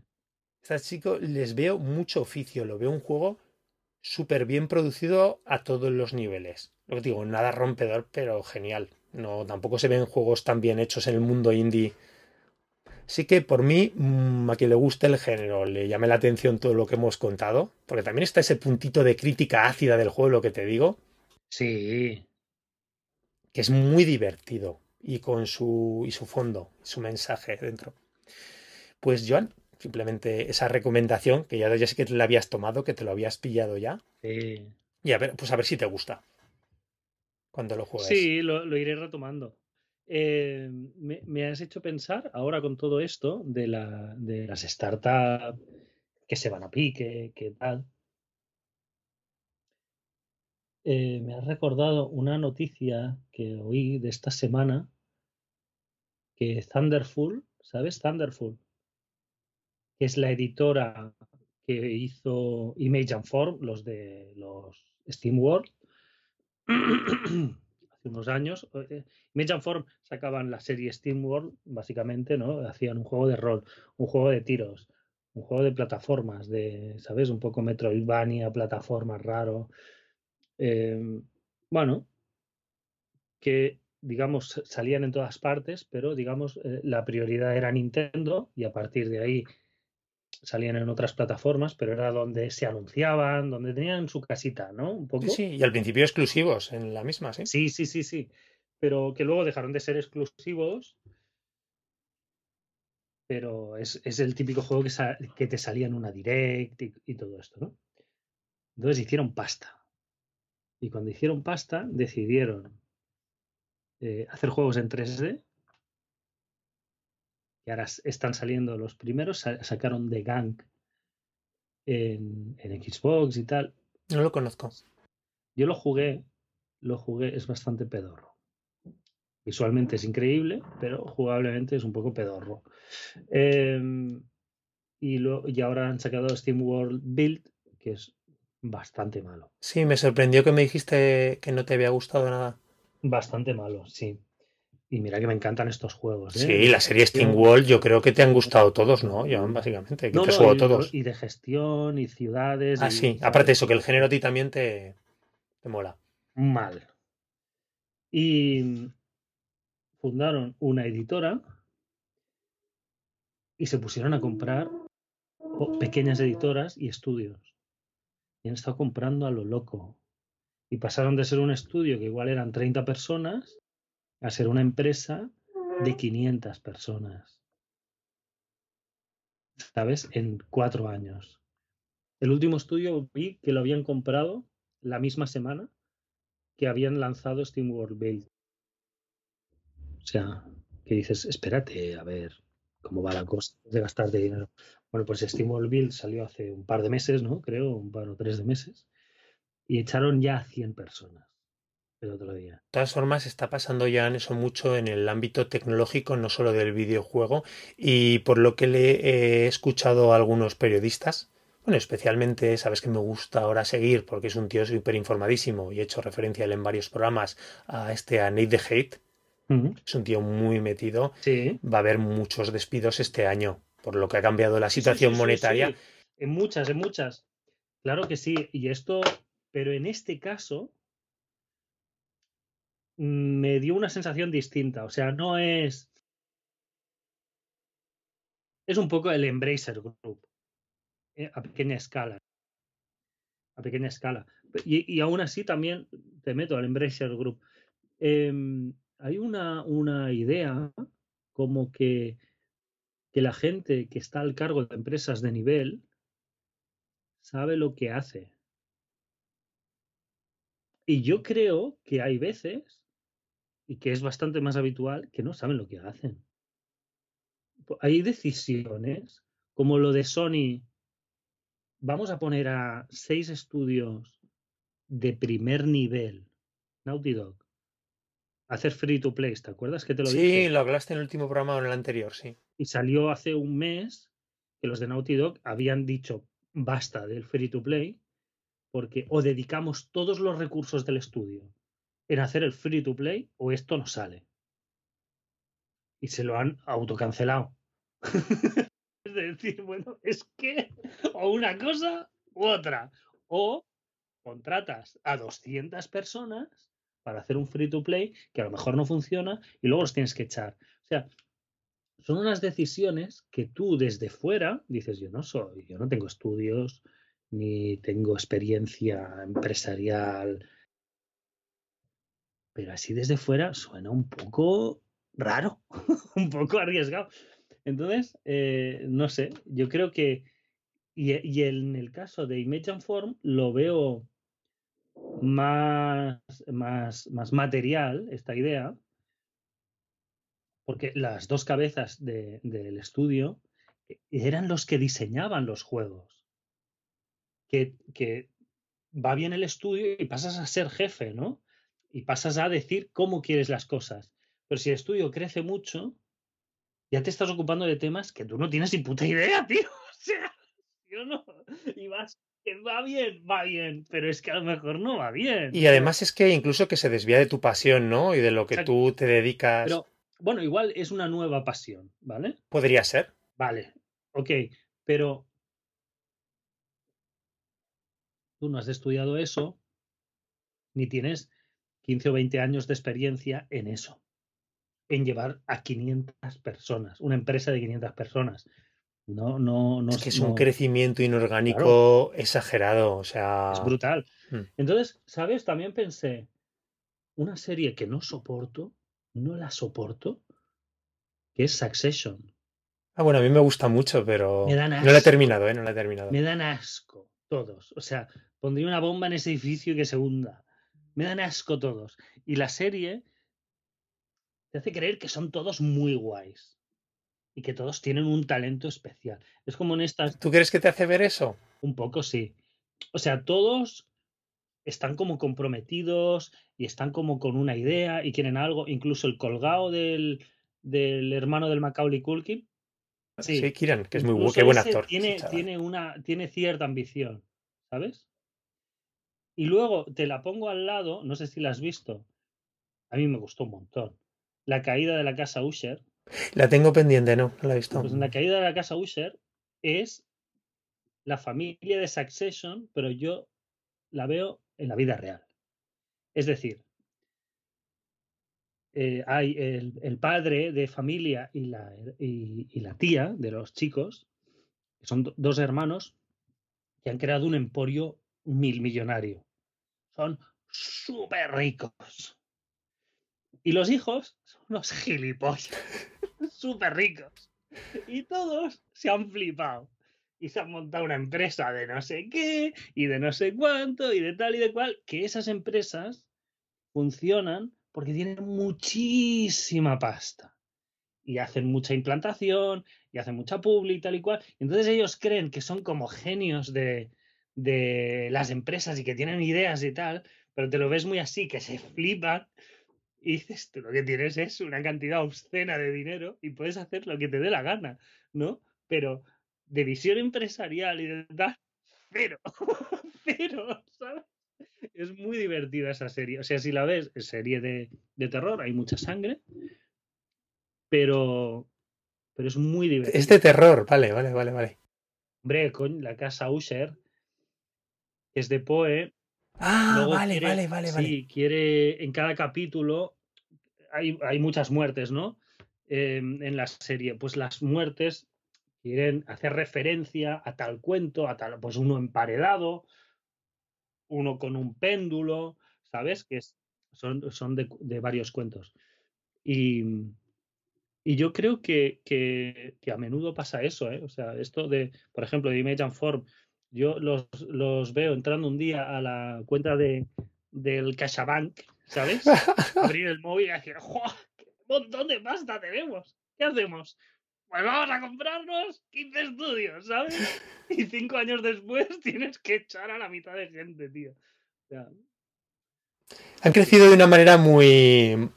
Estas chicos les veo mucho oficio, lo veo un juego súper bien producido a todos los niveles. Lo que digo, nada rompedor, pero genial. No, tampoco se ven juegos tan bien hechos en el mundo indie Sí que por mí, mm, a quien le guste el género, le llame la atención todo lo que hemos contado, porque también está ese puntito de crítica ácida del juego, lo que te digo. Sí. Que es muy divertido y con su, y su fondo, su mensaje dentro. Pues Joan, simplemente esa recomendación, que ya, ya sé que te la habías tomado, que te lo habías pillado ya. Sí. Y a ver, pues a ver si te gusta. Cuando lo juegues. Sí, lo, lo iré retomando. Eh, me, has hecho pensar ahora con todo esto de, la, de las startups que se van a pique, que tal. eh, me ha recordado una noticia que oí de esta semana Thunderful, ¿sabes? Thunderful, que es la editora que hizo Image and Form, los de los SteamWorld, *clears throat* hace unos años. Eh, Image and Form sacaban la serie SteamWorld, básicamente, ¿no? Hacían un juego de rol, un juego de tiros, un juego de plataformas, de, ¿sabes? Un poco Metroidvania, plataformas raro. Em, bueno, que digamos salían en todas partes, pero digamos eh, la prioridad era Nintendo y a partir de ahí salían en otras plataformas, pero era donde se anunciaban, donde tenían su casita, ¿no? Un poco. Sí, y al principio exclusivos en la misma, sí. Sí, sí, sí, sí. Pero que luego dejaron de ser exclusivos. Pero es, el típico juego que, que, te salía en una direct y, todo esto, ¿no? Entonces hicieron pasta. Y cuando hicieron pasta, decidieron eh, hacer juegos en 3D y ahora están saliendo los primeros, sacaron The Gang en, Xbox y tal. No lo conozco. Yo lo jugué, lo jugué, es bastante pedorro. Visualmente es increíble, pero jugablemente es un poco pedorro. Em, y, lo, y ahora han sacado Steam World Build, que es bastante malo. Sí, me sorprendió que me dijiste que no te había gustado nada. Bastante malo, sí. Y mira que me encantan estos juegos. ¿eh? Sí, la serie Steam World yo creo que te han gustado todos, ¿no? Yo, básicamente, que te y, todos. Y de gestión y ciudades. Ah, sí. Aparte de eso, que el género a ti también te, te mola. Mal. Y fundaron una editora y se pusieron a comprar pequeñas editoras y estudios. Y han estado comprando a lo loco. Y pasaron de ser un estudio que igual eran 30 personas a ser una empresa de 500 personas. ¿Sabes? En cuatro años. El último estudio vi que lo habían comprado la misma semana que habían lanzado Steam World Build. O sea, que dices, espérate, a ver cómo va la cosa de gastar de dinero. Bueno, pues Steam World Build salió hace un par de meses, ¿no? Creo, un par o tres de meses. Y echaron ya a 100 personas otro día. De todas formas, está pasando ya en eso mucho en el ámbito tecnológico, no solo del videojuego, y por lo que le he escuchado a algunos periodistas, bueno, especialmente, sabes que me gusta ahora seguir porque es un tío súper informadísimo y he hecho referencia a él en varios programas, a este, a Nate the Hate. Es un tío muy metido. Sí. Va a haber muchos despidos este año, por lo que ha cambiado la situación monetaria. En muchas, en muchas. Claro que sí. Y esto, pero en este caso, me dio una sensación distinta. O sea, no es. Es un poco el Embracer Group. Eh, a pequeña escala. A pequeña escala. Y, aún así también te meto al Embracer Group. Em, hay una, una idea como que, que la gente que está al cargo de empresas de nivel sabe lo que hace. Y yo creo que hay veces y que es bastante más habitual, que no saben lo que hacen. Hay decisiones como lo de Sony. Vamos a poner a seis estudios de primer nivel, Naughty Dog, hacer free to play. ¿Te acuerdas que te lo dije? Sí, lo hablaste en el último programa o en el anterior, sí. Y salió hace un mes que los de Naughty Dog habían dicho basta del free to play porque o dedicamos todos los recursos del estudio en hacer el free to play o esto no sale. Y se lo han autocancelado. *laughs* es decir, bueno, es que o una cosa u otra. O contratas a 200 personas para hacer un free to play que a lo mejor no funciona y luego los tienes que echar. O sea, son unas decisiones que tú desde fuera dices, yo no soy, yo no tengo estudios, ni tengo experiencia empresarial pero así desde fuera suena un poco raro, *laughs* un poco arriesgado. Entonces, eh, no sé, yo creo que, y, en el caso de Image Form, lo veo más, más, más material, esta idea, porque las dos cabezas del estudio eran los que diseñaban los juegos. Que, que va bien el estudio y pasas a ser jefe, ¿no? Y pasas a decir cómo quieres las cosas. Pero si el estudio crece mucho, ya te estás ocupando de temas que tú no tienes ni puta idea, *laughs* tío. O sea, yo no. Y vas, que va bien, va bien, pero es que a lo mejor no va bien. Y además es que incluso que se desvía de tu pasión, ¿no? Y de lo que tú te dedicas. Pero, bueno, igual es una nueva pasión, ¿vale? Podría ser. Vale, ok, pero tú no has estudiado eso, ni tienes 15 o 20 años de experiencia en eso, en llevar a 500 personas, una empresa de 500 personas. No, no, no. Es que es un crecimiento inorgánico exagerado. O sea. es brutal. Mm. Entonces, ¿sabes? También pensé, una serie que no soporto, no la soporto, que es Succession. Ah, bueno, a mí me gusta mucho, pero. Me dan No la he asco. terminado, ¿eh? No la he terminado. Me dan asco todos. O sea, pondría una bomba en ese edificio y que se hunda. Me dan asco todos. Y la serie te hace creer que son todos muy guays. Y que todos tienen un talento especial. Es como en estas, ¿Tú crees que te hace ver eso? un poco sí. O sea, todos están como comprometidos y están como con una idea y quieren algo. Incluso el colgado del, del hermano del Macaulay Culkin. Sí, Sí. Kiran, que es muy buen actor. Tiene, una, tiene cierta ambición, ¿sabes? Y luego te la pongo al lado, no sé si la has visto. A mí me gustó un montón. La caída de la casa Usher. La tengo pendiente, no, no la he visto. Pues en la caída de la casa Usher es la familia de Succession, pero yo la veo en la vida real. Es decir, eh, hay el, el padre de familia y la, y, y la tía de los chicos, que son do- dos hermanos, que han creado un emporio mil millonario. Son súper ricos. Y los hijos son unos *laughs* gilipollas, súper ricos. Y todos se han flipado. Y se han montado una empresa de no sé qué, y de no sé cuánto, y de tal y de cual, que esas empresas funcionan porque tienen muchísima pasta. Y hacen mucha implantación, y hacen mucha publi y tal y cual. Entonces ellos creen que son como genios de, de las empresas y que tienen ideas y tal, pero te lo ves muy así, que se flipan. Y dices, tú lo que tienes es una cantidad obscena de dinero y puedes hacer lo que te dé la gana, ¿no? Pero de visión empresarial y de tal, *laughs* cero, *laughs* cero, ¿sabes? Es muy divertida esa serie. O sea, si la ves, es serie de, de terror, hay mucha sangre, pero, pero es muy divertida. Es de terror, vale, vale, vale, vale. Hombre, con la casa Usher, es de Poe, Ah, Luego vale, quiere- vale, vale, vale. Sí, quiere en cada capítulo hay, hay muchas muertes, ¿no? Eh, en la serie, pues las muertes quieren hacer referencia a tal cuento, a tal, pues uno emparedado, uno con un péndulo, ¿sabes? Que es- son, son de, de varios cuentos. Y, y yo creo que, que- que a menudo pasa eso, ¿eh? O sea, esto de, por ejemplo, de Image and Form, yo los, los veo entrando un día a la cuenta de, del CaixaBank, ¿sabes? *laughs* Abrir el móvil y decir, ¡Joder! ¡Qué montón de pasta tenemos! ¿Qué hacemos? Pues vamos a comprarnos 15 estudios, ¿sabes? Y cinco años después *laughs* tienes que echar a la mitad de gente, tío. O sea, Han crecido de una manera muy,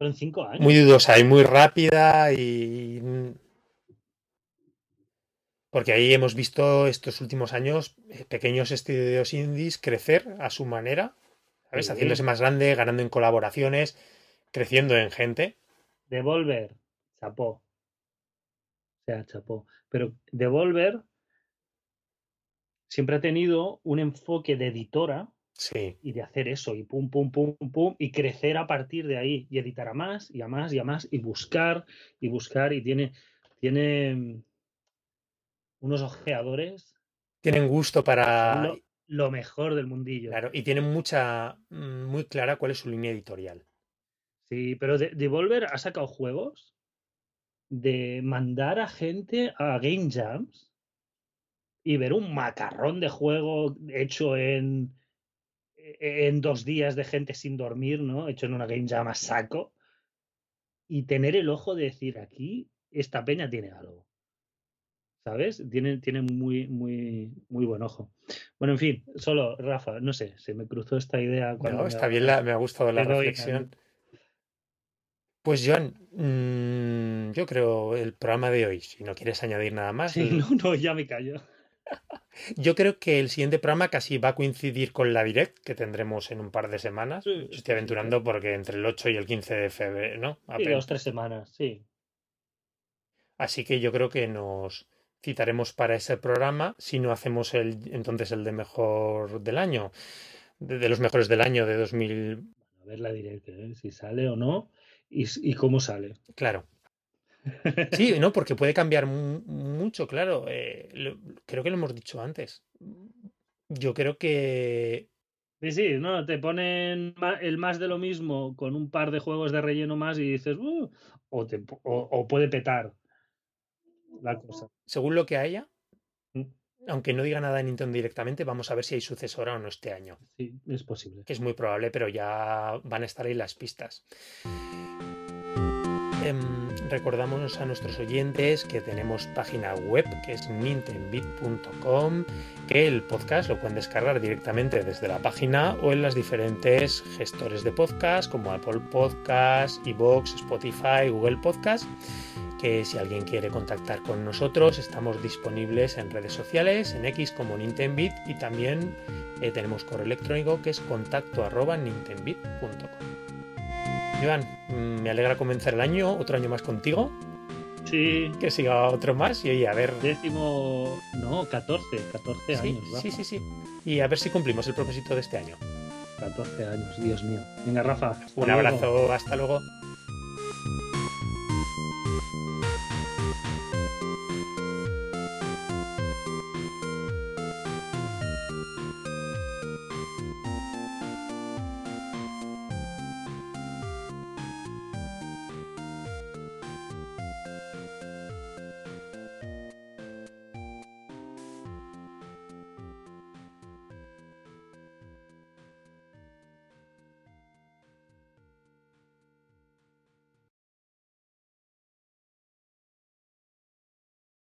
en cinco años. muy dudosa y muy rápida y... Porque ahí hemos visto estos últimos años eh, pequeños estudios indies crecer a su manera, ¿sabes? Sí. Haciéndose más grande, ganando en colaboraciones, creciendo en gente. Devolver, chapó. O sea, chapó. Pero Devolver siempre ha tenido un enfoque de editora Sí. y de hacer eso y pum, pum, pum, pum, y crecer a partir de ahí y editar a más y a más y a más y buscar y buscar y tiene, tiene unos ojeadores, Tienen gusto para... lo, lo mejor del mundillo. Claro, y tienen mucha... mm, muy clara cuál es su línea editorial. Sí, pero de- Devolver ha sacado juegos de mandar a gente a Game Jams y ver un macarrón de juego hecho en, en dos días de gente sin dormir, ¿no? Hecho en una Game Jam a saco. Y tener el ojo de decir, aquí esta peña tiene algo. ¿Sabes? Tiene, tiene muy, muy, muy buen ojo. Bueno, en fin, solo, Rafa, no sé, se me cruzó esta idea. Cuando no, me está bien, la, me ha gustado la reflexión. Pues Joan, mmm, yo creo el programa de hoy, si no quieres añadir nada más. Sí, *laughs* no, no, ya me callo. *laughs* Yo creo que el siguiente programa casi va a coincidir con la Direct que tendremos en un par de semanas. Sí, Estoy aventurando porque entre el 8 y el 15 de febrero, ¿no? Sí, dos, tres semanas, sí. Así que yo creo que nos citaremos para ese programa si no hacemos el entonces el de mejor del año, de, de los mejores del año de 2000. A ver la Direct, ¿eh? si sale o no y, y cómo sale. Claro. *laughs* Sí, no, porque puede cambiar mucho, claro. Eh, lo, creo que lo hemos dicho antes. Yo creo que. Sí, sí, no, te ponen el más de lo mismo con un par de juegos de relleno más y dices, uh, o, te, o, o, puede petar la cosa. Según lo que haya, mm. aunque no diga nada en Nintendo directamente, vamos a ver si hay sucesora o no este año. Sí, es posible. Que es muy probable, pero ya van a estar ahí las pistas. Eh, recordamos a nuestros oyentes que tenemos página web que es nintendbit.com, que el podcast lo pueden descargar directamente desde la página o en las diferentes gestores de podcast como Apple Podcast, Evox, Spotify, Google Podcast. Que si alguien quiere contactar con nosotros, estamos disponibles en redes sociales, en X como Nintendbit y también eh, tenemos correo electrónico que es contacto arroba nintendbit.com. Iván, me alegra comenzar el año, otro año más contigo. Sí. Que siga otro más y oye, a ver. Décimo. No, 14, 14 sí, años. Sí, sí, sí. Y a ver si cumplimos el propósito de este año. 14 años, Dios mío. Venga, Rafa. Un abrazo, hasta luego.